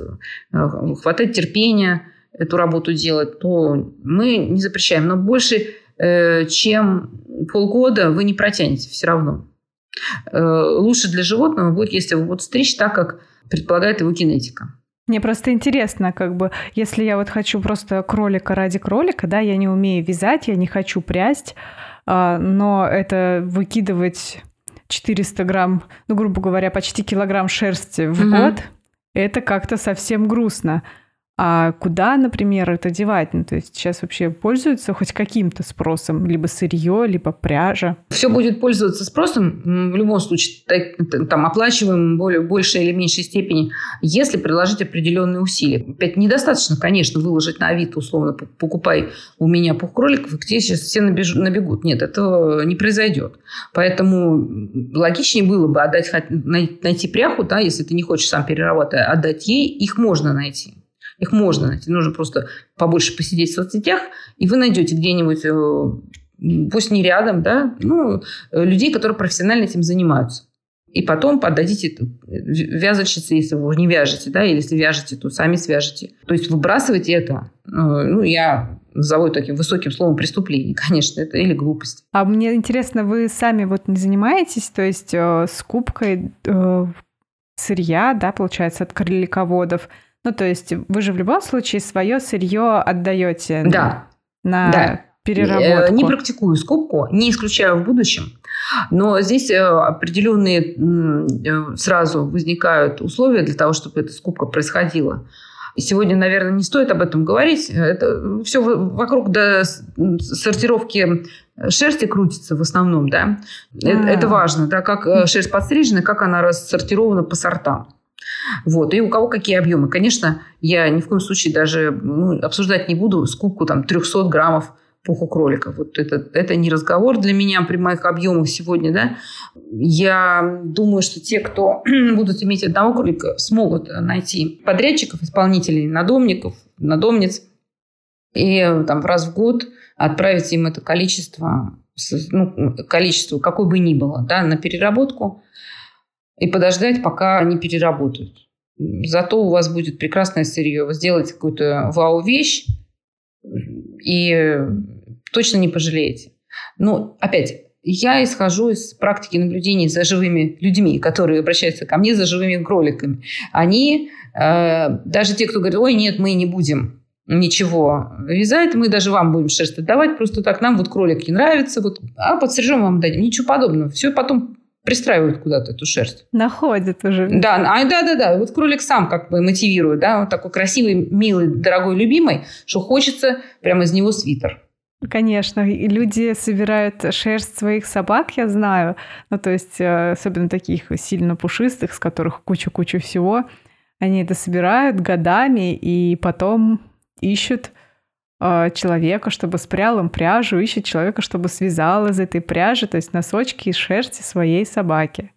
хватает терпения, эту работу делать, то мы не запрещаем. Но больше, э, чем полгода вы не протянете все равно. Э, лучше для животного будет, если вы будете стричь так, как предполагает его генетика. Мне просто интересно, как бы, если я вот хочу просто кролика ради кролика, да, я не умею вязать, я не хочу прясть, а, но это выкидывать 400 грамм, ну, грубо говоря, почти килограмм шерсти в угу. год, это как-то совсем грустно. А куда, например, это девать? Ну, то есть сейчас вообще пользуются хоть каким-то спросом? Либо сырье, либо пряжа? Все будет пользоваться спросом в любом случае, там оплачиваем более, большей или меньшей степени, если приложить определенные усилия. Опять недостаточно, конечно, выложить на Авито, условно, покупай у меня пух кроликов, и где сейчас все набегут. Нет, этого не произойдет. Поэтому логичнее было бы отдать, найти пряху, да, если ты не хочешь сам перерабатывать, отдать ей, их можно найти. Их можно найти. Нужно просто побольше посидеть в соцсетях, и вы найдете где-нибудь, э, пусть не рядом, да, ну, э, людей, которые профессионально этим занимаются. И потом поддадите вязальщице, если вы не вяжете, да, или если вяжете, то сами свяжете. То есть выбрасывать это, э, ну, я назову таким высоким словом преступление, *laughs* конечно, это или глупость. А мне интересно, вы сами вот не занимаетесь, то есть э, скупкой э, сырья, да, получается, от кролиководов, ну, то есть вы же в любом случае свое сырье отдаете да. на да. переработку. Не практикую скупку, не исключаю в будущем. Но здесь э, определенные э, сразу возникают условия для того, чтобы эта скупка происходила. Сегодня, наверное, не стоит об этом говорить. Это все вокруг до сортировки шерсти крутится в основном, да. А. Это, это важно, да, как э, шерсть подстрижена, как она рассортирована по сортам. Вот. И у кого какие объемы. Конечно, я ни в коем случае даже ну, обсуждать не буду скупку там, 300 граммов пуху кролика. Вот это, это не разговор для меня при моих объемах сегодня. Да? Я думаю, что те, кто *clears throat* будут иметь одного кролика, смогут найти подрядчиков, исполнителей, надомников, надомниц, и там раз в год отправить им это количество, ну, количество, какое бы ни было, да, на переработку и подождать, пока они переработают. Зато у вас будет прекрасное сырье. Вы сделаете какую-то вау-вещь и точно не пожалеете. Но опять, я исхожу из практики наблюдений за живыми людьми, которые обращаются ко мне за живыми кроликами. Они, э, даже те, кто говорит, ой, нет, мы не будем ничего вязать, мы даже вам будем шерсть отдавать, просто так нам вот кролик не нравится, вот, а подстрижем вам дадим. Ничего подобного. Все потом пристраивают куда-то эту шерсть. Находят уже. Да, а, да, да, да. Вот кролик сам как бы мотивирует, да, он такой красивый, милый, дорогой, любимый, что хочется прямо из него свитер. Конечно, и люди собирают шерсть своих собак, я знаю. Ну, то есть, э, особенно таких сильно пушистых, с которых куча-куча всего. Они это собирают годами и потом ищут человека, чтобы спрял им пряжу, ищет человека, чтобы связал из этой пряжи, то есть носочки из шерсти своей собаки.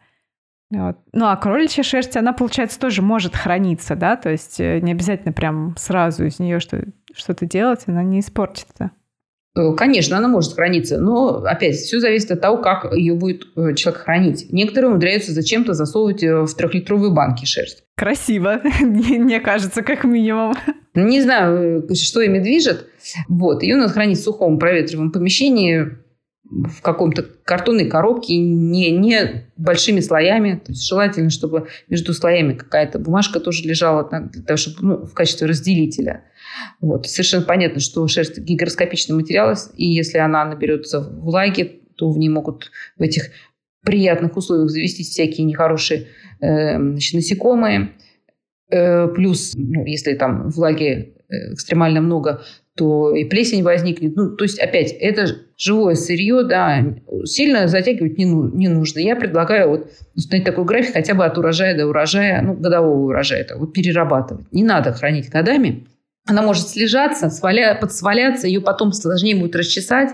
Вот. Ну, а кроличья шерсть, она, получается, тоже может храниться, да, то есть э, не обязательно прям сразу из нее что- что-то делать, она не испортится. Э, конечно, она может храниться, но, опять, все зависит от того, как ее будет человек хранить. Некоторые умудряются зачем-то засовывать в трехлитровые банки шерсть. Красиво, *laughs* мне кажется, как минимум. Не знаю, что ими движет. Вот. Ее надо хранить в сухом проветриваемом помещении в каком-то картонной коробке, не, не большими слоями. То есть желательно, чтобы между слоями какая-то бумажка тоже лежала для того, чтобы, ну, в качестве разделителя. Вот. Совершенно понятно, что шерсть гигроскопичный материал, и если она наберется влаги, то в ней могут в этих приятных условиях завестись всякие нехорошие э, значит, насекомые. Э, плюс, ну, если там влаги э, экстремально много, то и плесень возникнет. Ну, то есть, опять, это живое сырье, да, сильно затягивать не, ну, не нужно. Я предлагаю вот установить такой график хотя бы от урожая до урожая, ну, годового урожая, так, вот перерабатывать. Не надо хранить годами. Она может слежаться, сваля, подсваляться, ее потом сложнее будет расчесать.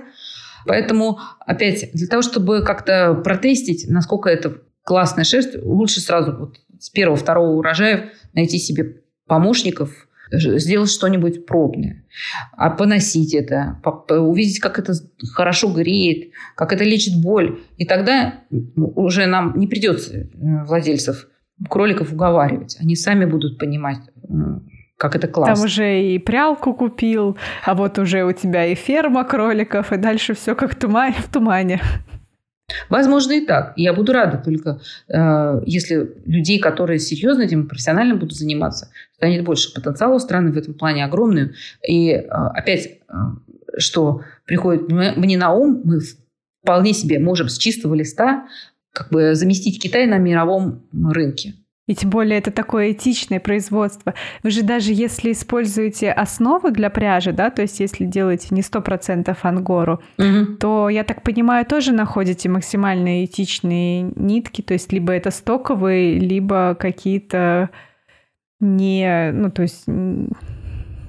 Поэтому, опять, для того, чтобы как-то протестить, насколько это классная шерсть, лучше сразу вот с первого-второго урожая найти себе помощников, сделать что-нибудь пробное, а поносить это, увидеть, как это хорошо греет, как это лечит боль. И тогда уже нам не придется э, владельцев кроликов уговаривать. Они сами будут понимать, как это классно. Там уже и прялку купил, а вот уже у тебя и ферма кроликов, и дальше все как туман, в тумане. Возможно и так. Я буду рада только, э, если людей, которые серьезно этим профессионально будут заниматься, станет больше. Потенциал у страны в этом плане огромный. И э, опять, э, что приходит мне на ум, мы вполне себе можем с чистого листа как бы заместить Китай на мировом рынке. И тем более это такое этичное производство. Вы же даже если используете основу для пряжи, да, то есть если делаете не 100% ангору, угу. то, я так понимаю, тоже находите максимально этичные нитки, то есть либо это стоковые, либо какие-то не, ну, то есть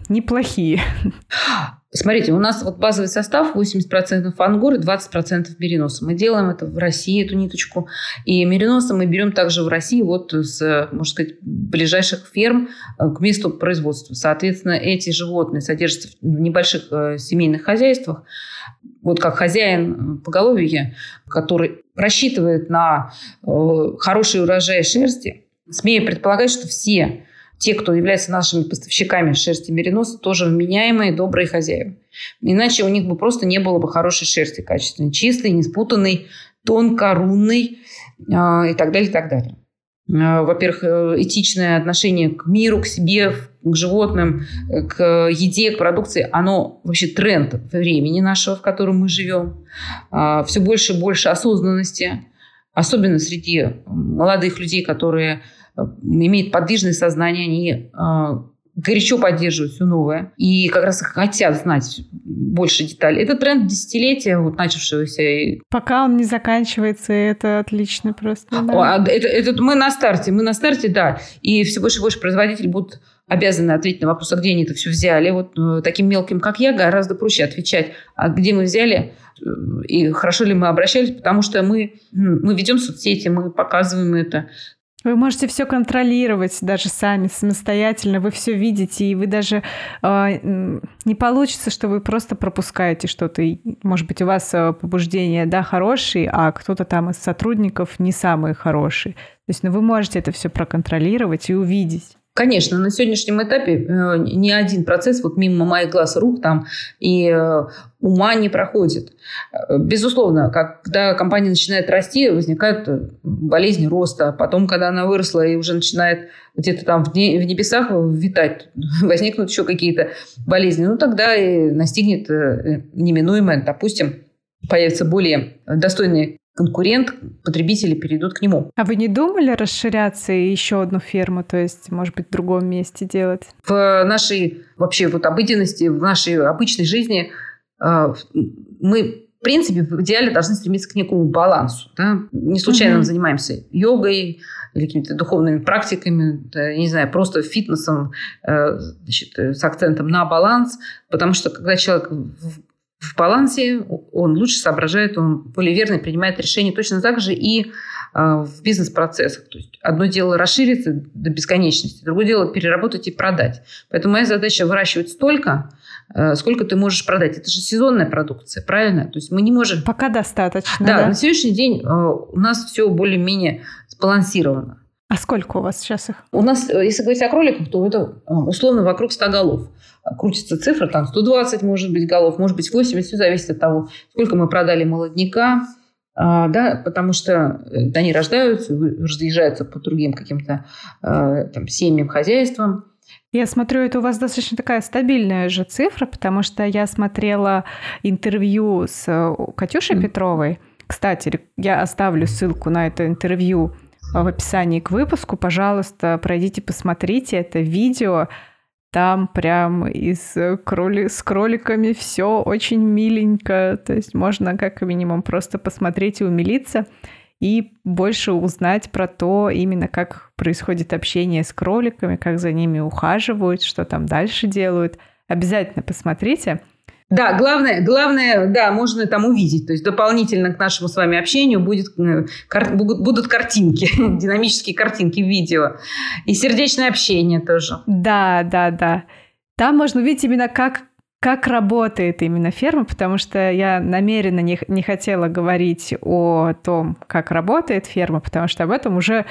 неплохие. *gasps* *laughs* Смотрите, у нас вот базовый состав 80% ангор и 20% мериноса. Мы делаем это в России, эту ниточку. И мериноса мы берем также в России вот с, можно сказать, ближайших ферм э, к месту производства. Соответственно, эти животные содержатся в небольших э, семейных хозяйствах. Вот как хозяин э, поголовья, который рассчитывает на хороший урожай шерсти, смею предполагать, что все те, кто является нашими поставщиками шерсти мериноса, тоже вменяемые, добрые хозяева. Иначе у них бы просто не было бы хорошей шерсти качественной, чистой, не спутанной, тонко, рунной э, и так далее, и так далее. Э, во-первых, э, этичное отношение к миру, к себе, к животным, к еде, к продукции, оно вообще тренд времени нашего, в котором мы живем. Э, все больше и больше осознанности, особенно среди молодых людей, которые имеют подвижное сознание, они а, горячо поддерживают все новое и как раз хотят знать больше деталей. Это тренд десятилетия, вот начавшегося. Пока он не заканчивается, это отлично просто. Да. А, это, это, мы на старте, мы на старте, да. И все больше и больше производителей будут обязаны ответить на вопрос, а где они это все взяли. Вот э, таким мелким, как я, гораздо проще отвечать, а где мы взяли э, и хорошо ли мы обращались, потому что мы, мы ведем соцсети, мы показываем это, вы можете все контролировать даже сами, самостоятельно, вы все видите, и вы даже э, не получится, что вы просто пропускаете что-то. Может быть, у вас э, побуждение, да, хорошие, а кто-то там из сотрудников не самые хорошие. То есть, ну, вы можете это все проконтролировать и увидеть. Конечно, на сегодняшнем этапе э, ни один процесс вот мимо моих глаз рук там и э, ума не проходит. Э, безусловно, когда компания начинает расти, возникают болезни роста. Потом, когда она выросла и уже начинает где-то там в небесах витать, *laughs* возникнут еще какие-то болезни, ну тогда и настигнет неминуемое, допустим, появятся более достойные конкурент, потребители перейдут к нему. А вы не думали расширяться и еще одну ферму, то есть, может быть, в другом месте делать? В нашей вообще вот обыденности, в нашей обычной жизни э, мы в принципе, в идеале должны стремиться к некому балансу. Да? Не случайно mm-hmm. мы занимаемся йогой или какими-то духовными практиками, да, не знаю, просто фитнесом э, значит, с акцентом на баланс, потому что когда человек в балансе, он лучше соображает, он более верно принимает решения. Точно так же и а, в бизнес-процессах. То есть одно дело расшириться до бесконечности, другое дело переработать и продать. Поэтому моя задача выращивать столько, э, сколько ты можешь продать. Это же сезонная продукция, правильно? То есть мы не можем... Пока достаточно. Да, да? на сегодняшний день э, у нас все более-менее сбалансировано. А сколько у вас сейчас их? У нас, э, если говорить о кроликах, то это условно вокруг 100 голов крутится цифра, там 120 может быть голов, может быть 80, все зависит от того, сколько мы продали молодняка, а, да, потому что э, они рождаются, разъезжаются по другим каким-то а, там, семьям, хозяйствам. Я смотрю, это у вас достаточно такая стабильная же цифра, потому что я смотрела интервью с э, Катюшей mm. Петровой. Кстати, я оставлю ссылку на это интервью в описании к выпуску. Пожалуйста, пройдите, посмотрите это видео. Там прям из э, кроли... с кроликами все очень миленько. То есть можно как минимум просто посмотреть и умилиться. и больше узнать про то, именно как происходит общение с кроликами, как за ними ухаживают, что там дальше делают. Обязательно посмотрите. Да, главное, главное, да, можно там увидеть. То есть дополнительно к нашему с вами общению будет, э, кар, будут картинки, *laughs* динамические картинки видео. И сердечное общение тоже. Да, да, да. Там можно увидеть именно как как работает именно ферма, потому что я намеренно не, не хотела говорить о том, как работает ферма, потому что об этом уже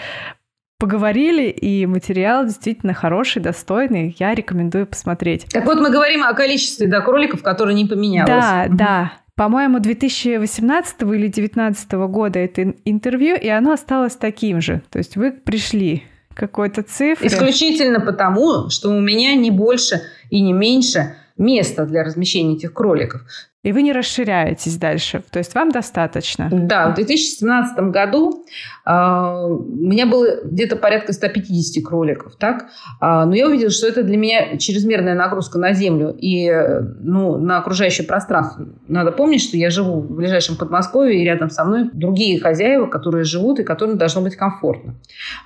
поговорили, и материал действительно хороший, достойный. Я рекомендую посмотреть. Так вот, мы говорим о количестве да, кроликов, которые не поменялось. Да, да. По-моему, 2018 или 2019 года это интервью, и оно осталось таким же. То есть вы пришли к какой-то цифре. Исключительно потому, что у меня не больше и не меньше места для размещения этих кроликов. И вы не расширяетесь дальше, то есть вам достаточно? Да, в 2017 году э, у меня было где-то порядка 150 кроликов, так? Э, но я увидела, что это для меня чрезмерная нагрузка на землю и ну, на окружающее пространство. Надо помнить, что я живу в ближайшем Подмосковье, и рядом со мной другие хозяева, которые живут и которым должно быть комфортно.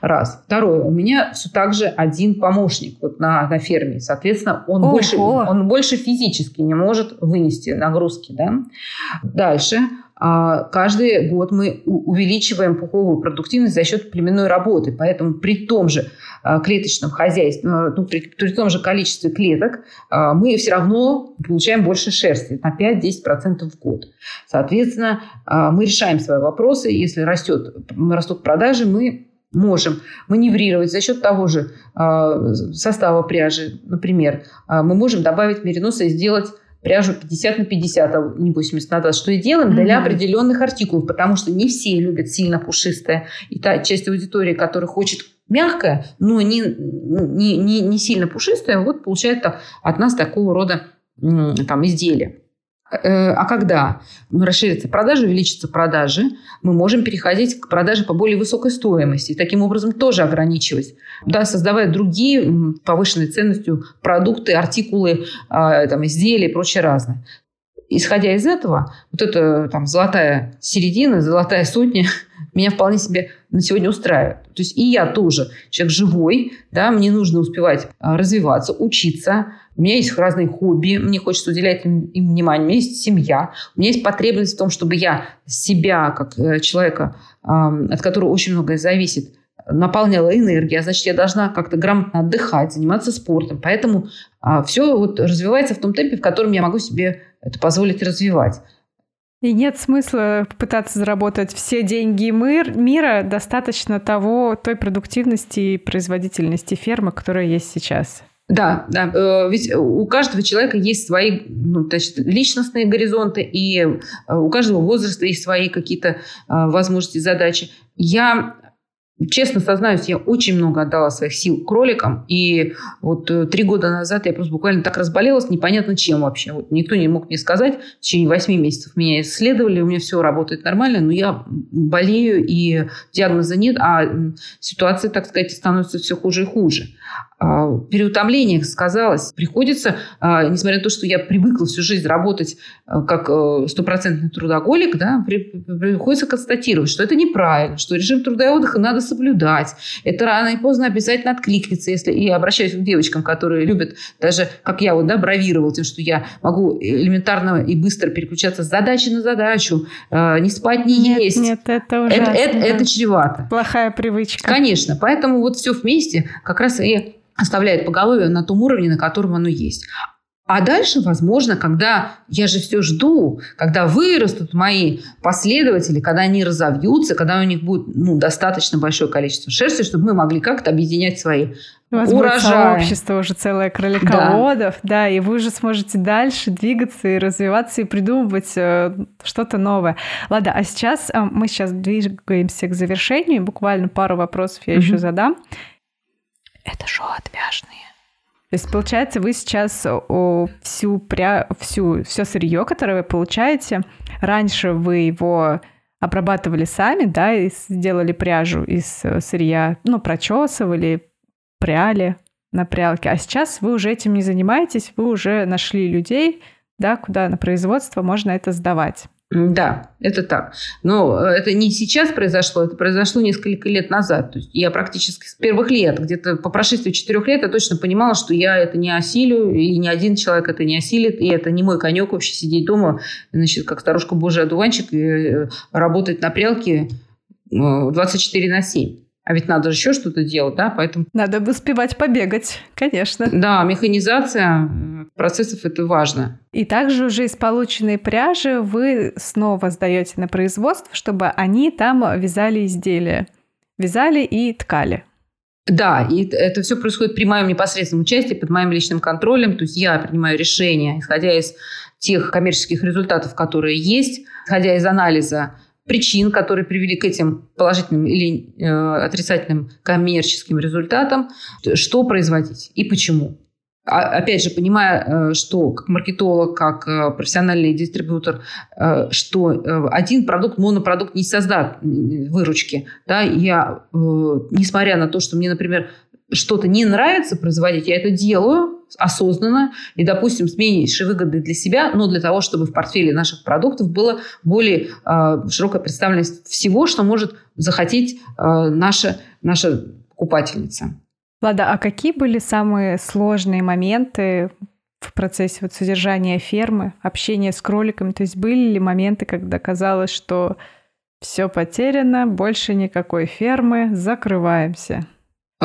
Раз. Второе. У меня все так же один помощник вот на, на ферме. Соответственно, он больше, он больше физически не может вынести нагрузку нагрузки. Да? Дальше. А, каждый год мы увеличиваем пуховую продуктивность за счет племенной работы. Поэтому при том же а, клеточном хозяйстве, ну, при, при том же количестве клеток, а, мы все равно получаем больше шерсти на 5-10% в год. Соответственно, мы решаем свои вопросы. Если растет, растут продажи, мы можем маневрировать за счет того же состава пряжи, например. Мы можем добавить мериноса и сделать пряжу 50 на 50, а не 80 на 20, что и делаем mm-hmm. для определенных артикулов, потому что не все любят сильно пушистое. И та часть аудитории, которая хочет мягкое, но не, не, не, не сильно пушистое, вот получает от нас такого рода там, изделия. Э, а когда расширятся продажи, увеличатся продажи, мы можем переходить к продаже по более высокой стоимости. И таким образом тоже ограничивать. Да, создавая другие повышенной ценностью продукты, артикулы, а, там, изделия и прочее разное. Исходя из этого, вот эта там, золотая середина, золотая сотня *laughs* меня вполне себе на сегодня устраивает. То есть и я тоже человек живой, да, мне нужно успевать а, развиваться, учиться, у меня есть разные хобби, мне хочется уделять им, им внимание, у меня есть семья, у меня есть потребность в том, чтобы я себя, как э, человека, от которого очень многое зависит, наполняла энергией, а значит, я должна как-то грамотно отдыхать, заниматься спортом. Поэтому а, все вот развивается в том темпе, в котором я могу себе это позволить развивать. И нет смысла пытаться заработать все деньги мир, мира, достаточно того, той продуктивности и производительности фермы, которая есть сейчас. Да, да. Э, ведь у каждого человека есть свои ну, значит, личностные горизонты, и э, у каждого возраста есть свои какие-то э, возможности, задачи. Я Честно сознаюсь, я очень много отдала своих сил кроликам. И вот три года назад я просто буквально так разболелась, непонятно чем вообще. Вот никто не мог мне сказать. В течение восьми месяцев меня исследовали, у меня все работает нормально, но я болею, и диагноза нет, а ситуация, так сказать, становится все хуже и хуже. А, переутомление сказалось. Приходится, а, несмотря на то, что я привыкла всю жизнь работать а, как э, стопроцентный трудоголик, да, приходится констатировать, что это неправильно, что режим труда и отдыха надо соблюдать. Это рано и поздно обязательно откликнется. Если и обращаюсь к девочкам, которые любят даже, как я вот, да, бравировал тем, что я могу элементарно и быстро переключаться с задачи на задачу, не спать, не нет, есть. Нет, это ужасно. Это, это, да. это чревато. Плохая привычка. Конечно. Поэтому вот все вместе как раз и оставляет поголовье на том уровне, на котором оно есть. А дальше, возможно, когда я же все жду, когда вырастут мои последователи, когда они разовьются, когда у них будет ну, достаточно большое количество шерсти, чтобы мы могли как-то объединять свои у вас урожаи. будет сообщество уже целое кролиководов, да. да, и вы уже сможете дальше двигаться и развиваться и придумывать э, что-то новое. Ладно, а сейчас э, мы сейчас двигаемся к завершению, буквально пару вопросов я mm-hmm. еще задам это шоу отвяжные. То есть, получается, вы сейчас о, всю, пря... всю, все сырье, которое вы получаете, раньше вы его обрабатывали сами, да, и сделали пряжу из э, сырья, ну, прочесывали, пряли на прялке, а сейчас вы уже этим не занимаетесь, вы уже нашли людей, да, куда на производство можно это сдавать. Да, это так. Но э, это не сейчас произошло, это произошло несколько лет назад. То есть я практически с первых лет, где-то по прошествии четырех лет, я точно понимала, что я это не осилю, и ни один человек это не осилит, и это не мой конек вообще сидеть дома, значит, как старушка божий одуванчик, и э, работать на прялке 24 на 7. А ведь надо же еще что-то делать, да, поэтому... Надо бы успевать побегать, конечно. Да, механизация э, процессов – это важно. И также уже из полученной пряжи вы снова сдаете на производство, чтобы они там вязали изделия. Вязали и ткали. Да, и это все происходит при моем непосредственном участии, под моим личным контролем. То есть я принимаю решения, исходя из тех коммерческих результатов, которые есть, исходя из анализа причин, которые привели к этим положительным или э, отрицательным коммерческим результатам, что производить и почему. А, опять же, понимая, э, что как маркетолог, как э, профессиональный дистрибьютор, э, что один продукт, монопродукт не создаст выручки. Да, я, несмотря на то, что мне, например, что-то не нравится производить, я это делаю осознанно и, допустим, с меньшей выгодой для себя, но для того, чтобы в портфеле наших продуктов было более э, широкая представленность всего, что может захотеть э, наша, наша покупательница. Лада, а какие были самые сложные моменты в процессе вот содержания фермы, общения с кроликами? То есть были ли моменты, когда казалось, что все потеряно, больше никакой фермы, закрываемся?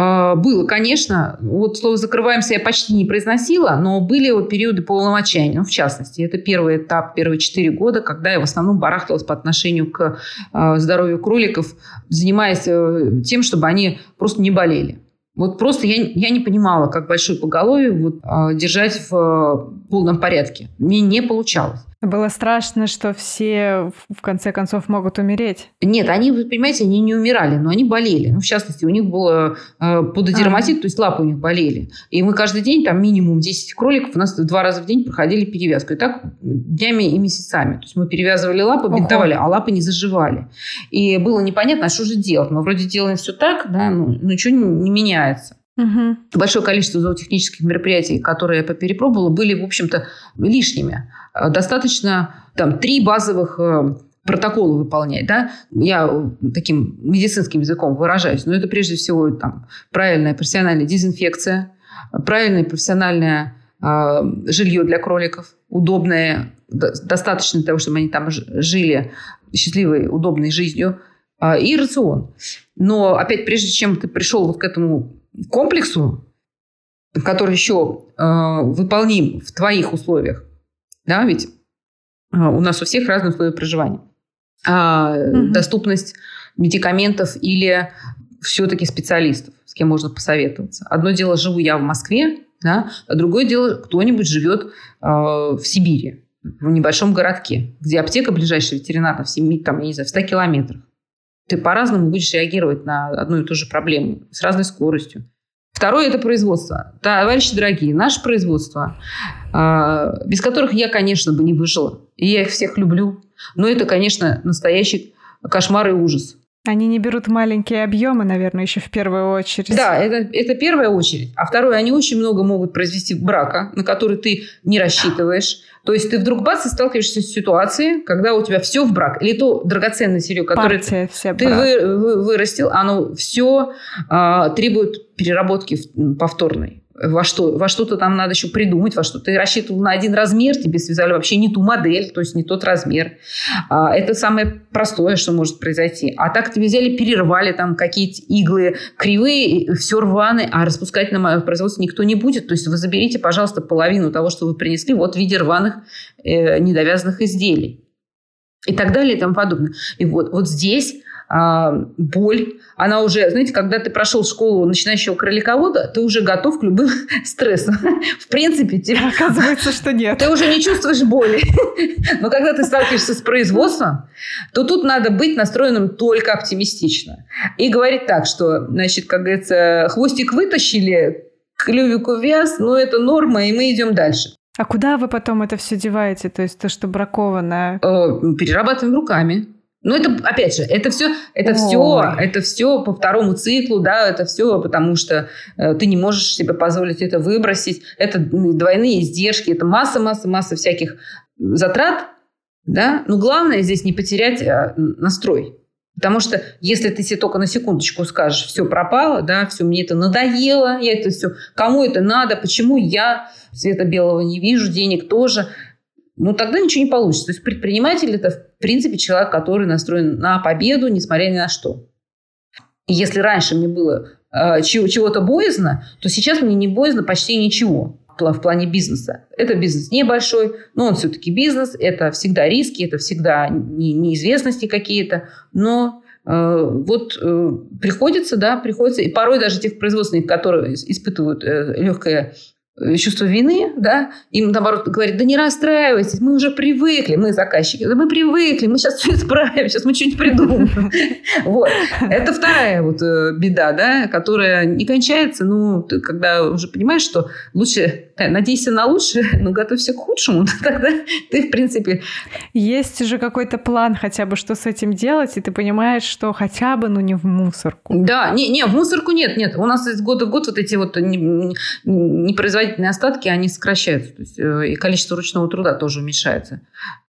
А, было, конечно. Вот слово «закрываемся» я почти не произносила, но были вот периоды полного отчаяния. Ну, в частности, это первый этап, первые четыре года, когда я в основном барахталась по отношению к а, здоровью кроликов, занимаясь э, тем, чтобы они просто не болели. Вот просто я, я не понимала, как большое поголовье вот, а, держать в э, полном порядке. Мне не получалось. Было страшно, что все в конце концов могут умереть. Нет, они, вы понимаете, они не умирали, но они болели. Ну, в частности, у них был э, пододерматит, а. то есть лапы у них болели. И мы каждый день, там минимум 10 кроликов, у нас два раза в день проходили перевязку. И так днями и месяцами. То есть мы перевязывали лапы, бинтовали, а лапы не заживали. И было непонятно, а что же делать. Мы вроде делаем все так, да, но ничего не меняется. Угу. Большое количество зоотехнических мероприятий, которые я перепробовала, были, в общем-то, лишними. Э, достаточно там три базовых э, протокола выполнять, да, я э, таким медицинским языком выражаюсь, но это прежде всего там правильная профессиональная дезинфекция, правильное профессиональное э, жилье для кроликов, удобное, достаточно для того, чтобы они там жили счастливой, удобной жизнью, э, и рацион. Но опять, прежде чем ты пришел вот к этому комплексу, который еще э, выполним в твоих условиях, да, ведь а, у нас у всех разные условия проживания. А, угу. Доступность медикаментов или все-таки специалистов, с кем можно посоветоваться. Одно дело, живу я в Москве, да, а другое дело, кто-нибудь живет э, в Сибири, в небольшом городке, где аптека ближайшая ветеринарная в 7, там, я не знаю, в 100 километрах. Ты по-разному будешь реагировать на одну и ту же проблему с разной скоростью. Второе – это производство. Товарищи дорогие, наше производство, а, без которых я, конечно, бы не выжила. И я их всех люблю. Но это, конечно, настоящий кошмар и ужас. Они не берут маленькие объемы, наверное, еще в первую очередь. Да, это, это первая очередь. А второе, они очень много могут произвести брака, на который ты не рассчитываешь. То есть ты вдруг бац и сталкиваешься с ситуацией, когда у тебя все в брак. Или то драгоценное сырье, которое ты, ты вы, вы, вырастил, оно все а, требует переработки повторной во, что, во что-то там надо еще придумать, во что ты рассчитывал на один размер, тебе связали вообще не ту модель, то есть не тот размер. А, это самое простое, что может произойти. А так тебе взяли, перервали там какие-то иглы кривые, все рваные, а распускать на производство никто не будет. То есть вы заберите, пожалуйста, половину того, что вы принесли, вот в виде рваных э, недовязанных изделий. И так далее и тому подобное. И вот, вот здесь боль. Она уже, знаете, когда ты прошел школу начинающего кроликовода, ты уже готов к любым *laughs* стрессам. В принципе, тебе... Оказывается, что нет. Ты уже не чувствуешь боли. Но когда ты сталкиваешься с производством, то тут надо быть настроенным только оптимистично. И говорить так, что, значит, как говорится, хвостик вытащили, клювику вяз, но это норма, и мы идем дальше. А куда вы потом это все деваете? То есть то, что браковано? Э, перерабатываем руками. Ну, это, опять же, это все, это все, это все по второму циклу, да, это все, потому что э, ты не можешь себе позволить это выбросить. Это двойные издержки, это масса, масса, масса всяких затрат, Да? Но главное здесь не потерять а, настрой. Потому что если ты себе только на секундочку скажешь, все пропало, да, все, мне это надоело, я это все, кому это надо, почему я цвета белого не вижу, денег тоже, ну тогда ничего не получится. То есть предприниматель это в принципе человек, который настроен на победу, несмотря ни на что. И если раньше мне было э, чего-то боязно, то сейчас мне не боязно почти ничего в плане бизнеса. Это бизнес небольшой, но он все-таки бизнес, это всегда риски, это всегда неизвестности какие-то, но э, вот э, приходится, да, приходится, и порой даже тех производственных, которые испытывают э, легкое чувство вины, да, им наоборот говорит, да не расстраивайтесь, мы уже привыкли, мы заказчики, да мы привыкли, мы сейчас все исправим, сейчас мы что-нибудь придумаем. *laughs* Вот. Это вторая вот э, беда, да, которая не кончается, ну, когда уже понимаешь, что лучше, э, надейся на лучшее, *laughs* но готовься к худшему, *laughs* тогда ты, в принципе... Есть же какой-то план хотя бы, что с этим делать, и ты понимаешь, что хотя бы, ну, не в мусорку. Да, не, не, в мусорку нет, нет. У нас из года в год вот эти вот непроизводительные производительные остатки, они сокращаются. То есть, э, и количество ручного труда тоже уменьшается.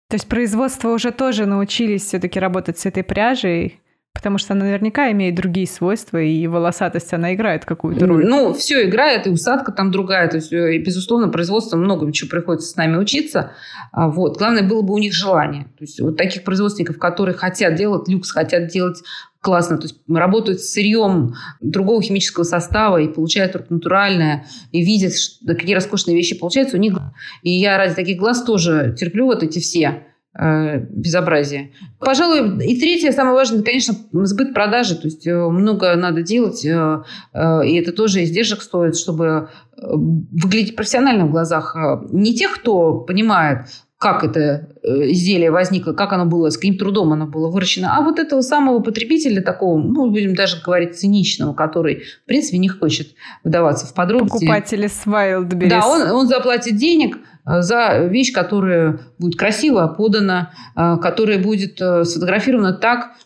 То есть производство уже тоже научились все-таки работать с этой пряжей, Потому что она наверняка имеет другие свойства, и волосатость, она играет какую-то роль. Ну, все играет, и усадка там другая. То есть, э, и, безусловно, производство много чего приходится с нами учиться. А, вот. Главное было бы у них желание. То есть, вот таких производственников, которые хотят делать люкс, хотят делать классно, то есть работают с сырьем другого химического состава и получают только натуральное, и видят, какие роскошные вещи получаются у них. И я ради таких глаз тоже терплю вот эти все э, безобразие. Пожалуй, и третье, самое важное, конечно, сбыт продажи. То есть э, много надо делать, э, и это тоже издержек стоит, чтобы выглядеть профессионально в глазах не тех, кто понимает, как это э, изделие возникло, как оно было, с каким трудом оно было выращено, а вот этого самого потребителя такого, ну, будем даже говорить, циничного, который, в принципе, не хочет вдаваться в подробности. Покупатели с Wildberries. Да, он, он заплатит денег э, за вещь, которая будет красиво подана, э, которая будет сфотографирована так,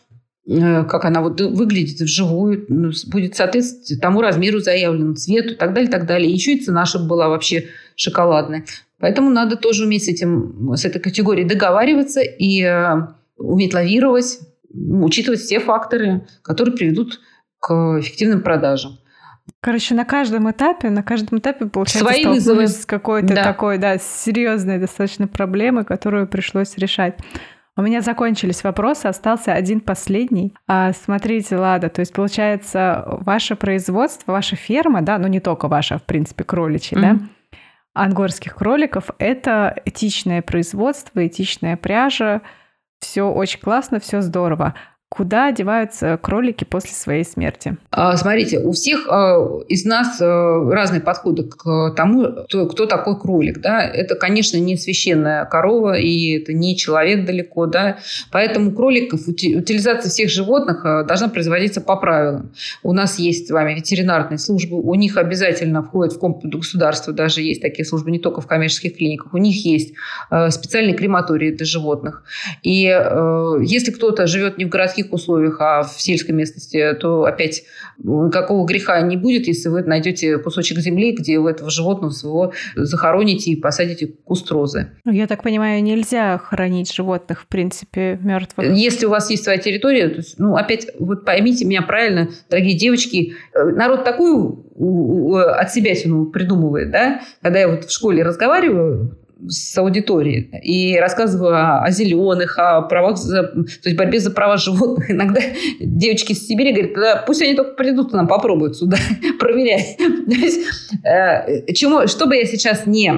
как она вот выглядит вживую, ну, будет соответствовать тому размеру заявленному, цвету и так далее, и так далее. Еще и цена, чтобы была вообще шоколадная. Поэтому надо тоже уметь с, этим, с этой категорией договариваться и э, уметь лавировать, учитывать все факторы, которые приведут к эффективным продажам. Короче, на каждом этапе, на каждом этапе получается Свои вызовы. с какой-то да. такой, да, серьезной достаточно проблемой, которую пришлось решать. У меня закончились вопросы, остался один последний. А, смотрите, Лада, то есть получается ваше производство, ваша ферма, да, ну не только ваша, в принципе, кроличья, mm-hmm. да, ангорских кроликов – это этичное производство, этичная пряжа. Все очень классно, все здорово. Куда одеваются кролики после своей смерти? А, смотрите, у всех а, из нас а, разные подходы к тому, кто, кто такой кролик. Да? Это, конечно, не священная корова, и это не человек далеко. Да? Поэтому кроликов, утилизация всех животных должна производиться по правилам. У нас есть с вами ветеринарные службы, у них обязательно входит в комплекс государства, даже есть такие службы не только в коммерческих клиниках, у них есть специальные крематории для животных. И если кто-то живет не в городских городских условиях, а в сельской местности, то опять никакого греха не будет, если вы найдете кусочек земли, где вы этого животного своего захороните и посадите куст розы. Ну, я так понимаю, нельзя хоронить животных, в принципе, мертвых. Если у вас есть своя территория, то есть, ну, опять, вот поймите меня правильно, дорогие девочки, э, народ такую от себя придумывает, да, когда я вот в школе разговариваю, с аудиторией и рассказываю о, о зеленых, о правах, за, то есть борьбе за права животных. Иногда *laughs* девочки из Сибири говорят, да, пусть они только придут к нам, попробуют сюда *laughs* проверять. *laughs* э, чему, что бы я сейчас не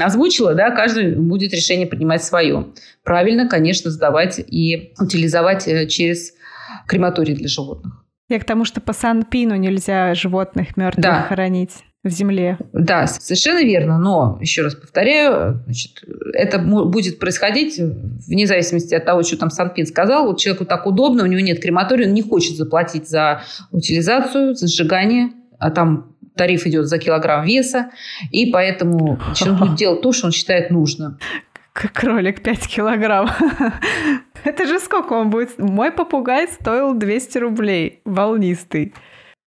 озвучила, да, каждый будет решение принимать свое. Правильно, конечно, сдавать и утилизовать э, через крематорий для животных. Я к тому, что по Сан-Пину нельзя животных мертвых да. хоронить в земле. Да, совершенно верно. Но, еще раз повторяю, значит, это будет происходить вне зависимости от того, что там Санпин сказал. Вот человеку так удобно, у него нет крематория, он не хочет заплатить за утилизацию, за сжигание, а там тариф идет за килограмм веса, и поэтому он будет *laughs* делать то, что он считает нужным. Кролик 5 килограмм. *laughs* Это же сколько он будет? Мой попугай стоил 200 рублей, волнистый.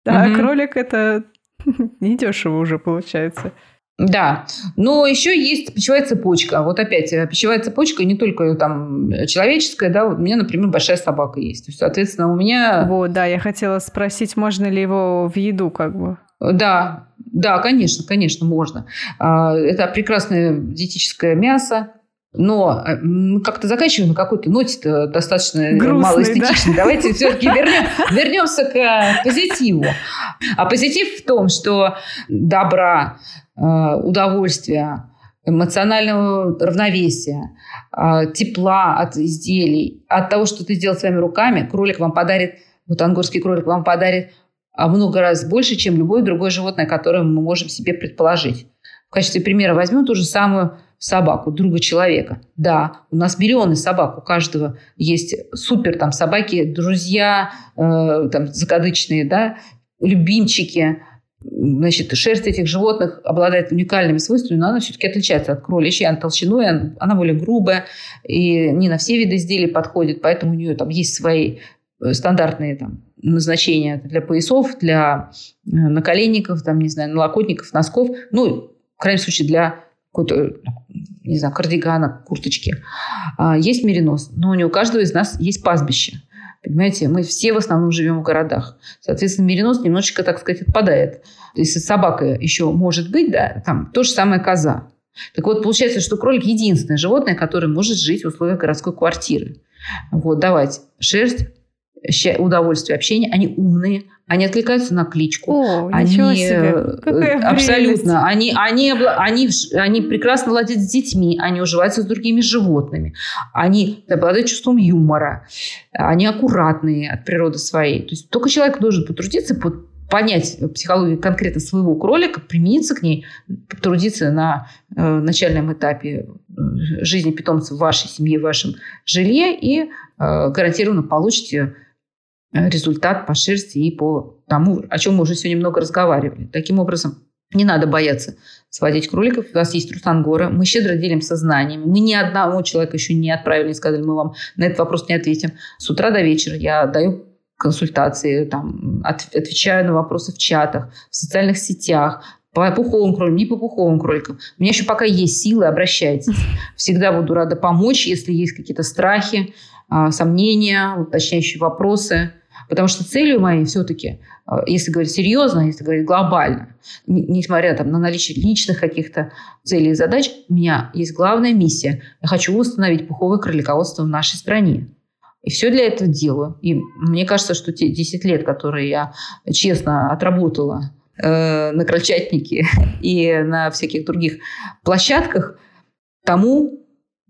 Да, угу. кролик это *laughs* Недешево уже получается. Да, но еще есть пищевая цепочка. Вот опять, э, пищевая цепочка не только там человеческая, да, вот у меня, например, большая собака есть. То есть, соответственно, у меня... Вот, да, я хотела спросить, можно ли его в еду как бы? Да, да, конечно, конечно, можно. А, это прекрасное диетическое мясо, но э, мы как-то заканчиваем на какой-то ноте достаточно Грустный, малоэстетичной. Да? Давайте все-таки вернем, вернемся к э, позитиву. А позитив в том, что добра, э, удовольствия, эмоционального равновесия, тепла от изделий, от того, что ты сделал своими руками, кролик вам подарит, вот ангорский кролик вам подарит а много раз больше, чем любое другое животное, которое мы можем себе предположить. В качестве примера возьмем ту же самую собаку, друга человека. Да, у нас миллионы собак, у каждого есть супер там собаки, друзья, э, там закадычные, да, любимчики. Значит, шерсть этих животных обладает уникальными свойствами, но она все-таки отличается от кроличьей. Она толщиной, она более грубая, и не на все виды изделий подходит, поэтому у нее там есть свои э, стандартные там, назначения для поясов, для э, наколенников, там, не знаю, налокотников, носков. Ну, в крайнем случае, для какой-то, не знаю, кардигана, курточки. А, есть меринос, но не у каждого из нас есть пастбище. Понимаете, мы все в основном живем в городах. Соответственно, меринос немножечко, так сказать, отпадает. Если собака еще может быть, да, там то же самое коза. Так вот, получается, что кролик единственное животное, которое может жить в условиях городской квартиры. Вот, давайте. Шерсть, удовольствие общения, они умные, они откликаются на кличку. О, они, себе. Какая абсолютно. Они, они, они, они прекрасно ладят с детьми, они уживаются с другими животными. Они обладают чувством юмора. Они аккуратные от природы своей. То есть только человек должен потрудиться, понять психологию конкретно своего кролика, примениться к ней, потрудиться на э, начальном этапе э, жизни питомца в вашей семье, в вашем жилье и э, гарантированно получите результат по шерсти и по тому, о чем мы уже сегодня много разговаривали. Таким образом, не надо бояться сводить кроликов. У нас есть Русангора. Мы щедро делимся знаниями. Мы ни одного человека еще не отправили, не сказали, мы вам на этот вопрос не ответим. С утра до вечера я даю консультации, там, отвечаю на вопросы в чатах, в социальных сетях, по пуховым кроликам, не по пуховым кроликам. У меня еще пока есть силы, обращайтесь. Всегда буду рада помочь, если есть какие-то страхи, а, сомнения, уточняющие вопросы. Потому что целью моей все-таки, э, если говорить серьезно, если говорить глобально, несмотря там, на наличие личных каких-то целей и задач, у меня есть главная миссия. Я хочу восстановить пуховое кролиководство в нашей стране. И все для этого делаю. И мне кажется, что те 10 лет, которые я честно отработала э, на крольчатнике *laughs* и на всяких других площадках, тому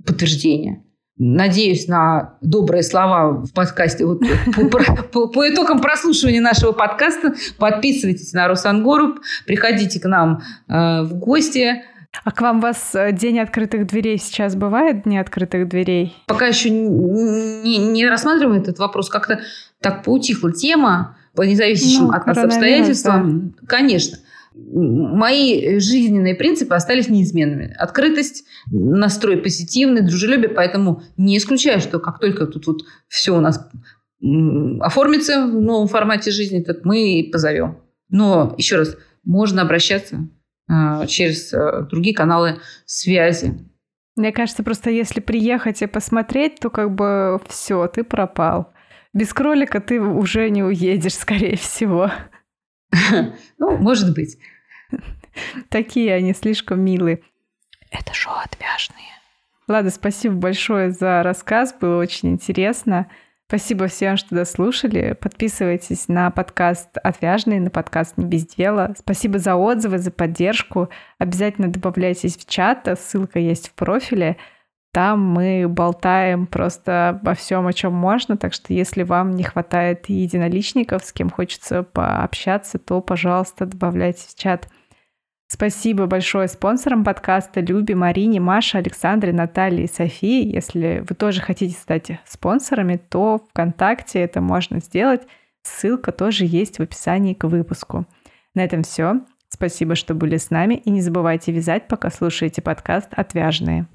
подтверждение надеюсь на добрые слова в подкасте. Вот по, по, по итогам прослушивания нашего подкаста подписывайтесь на Росангору, приходите к нам э, в гости. А к вам у вас э, день открытых дверей сейчас бывает, дни открытых дверей? Пока еще не, не рассматриваем этот вопрос. Как-то так поутихла тема по независящим ну, от нас обстоятельствам. Да. Конечно мои жизненные принципы остались неизменными. Открытость, настрой позитивный, дружелюбие, поэтому не исключаю, что как только тут вот все у нас оформится в новом формате жизни, так мы и позовем. Но, еще раз, можно обращаться э, через э, другие каналы связи. Мне кажется, просто если приехать и посмотреть, то как бы все, ты пропал. Без кролика ты уже не уедешь, скорее всего. *laughs* Ну, может быть. Такие они слишком милые. Это шоу «Отвяжные». Ладно, спасибо большое за рассказ, было очень интересно. Спасибо всем, что дослушали. Подписывайтесь на подкаст «Отвяжный», на подкаст «Не без дела». Спасибо за отзывы, за поддержку. Обязательно добавляйтесь в чат, ссылка есть в профиле. Там мы болтаем просто обо всем, о чем можно, так что если вам не хватает единоличников, с кем хочется пообщаться, то, пожалуйста, добавляйтесь в чат. Спасибо большое спонсорам подкаста Любе, Марине, Маше, Александре, Наталье и Софии. Если вы тоже хотите стать спонсорами, то ВКонтакте это можно сделать. Ссылка тоже есть в описании к выпуску. На этом все. Спасибо, что были с нами. И не забывайте вязать, пока слушаете подкаст «Отвяжные».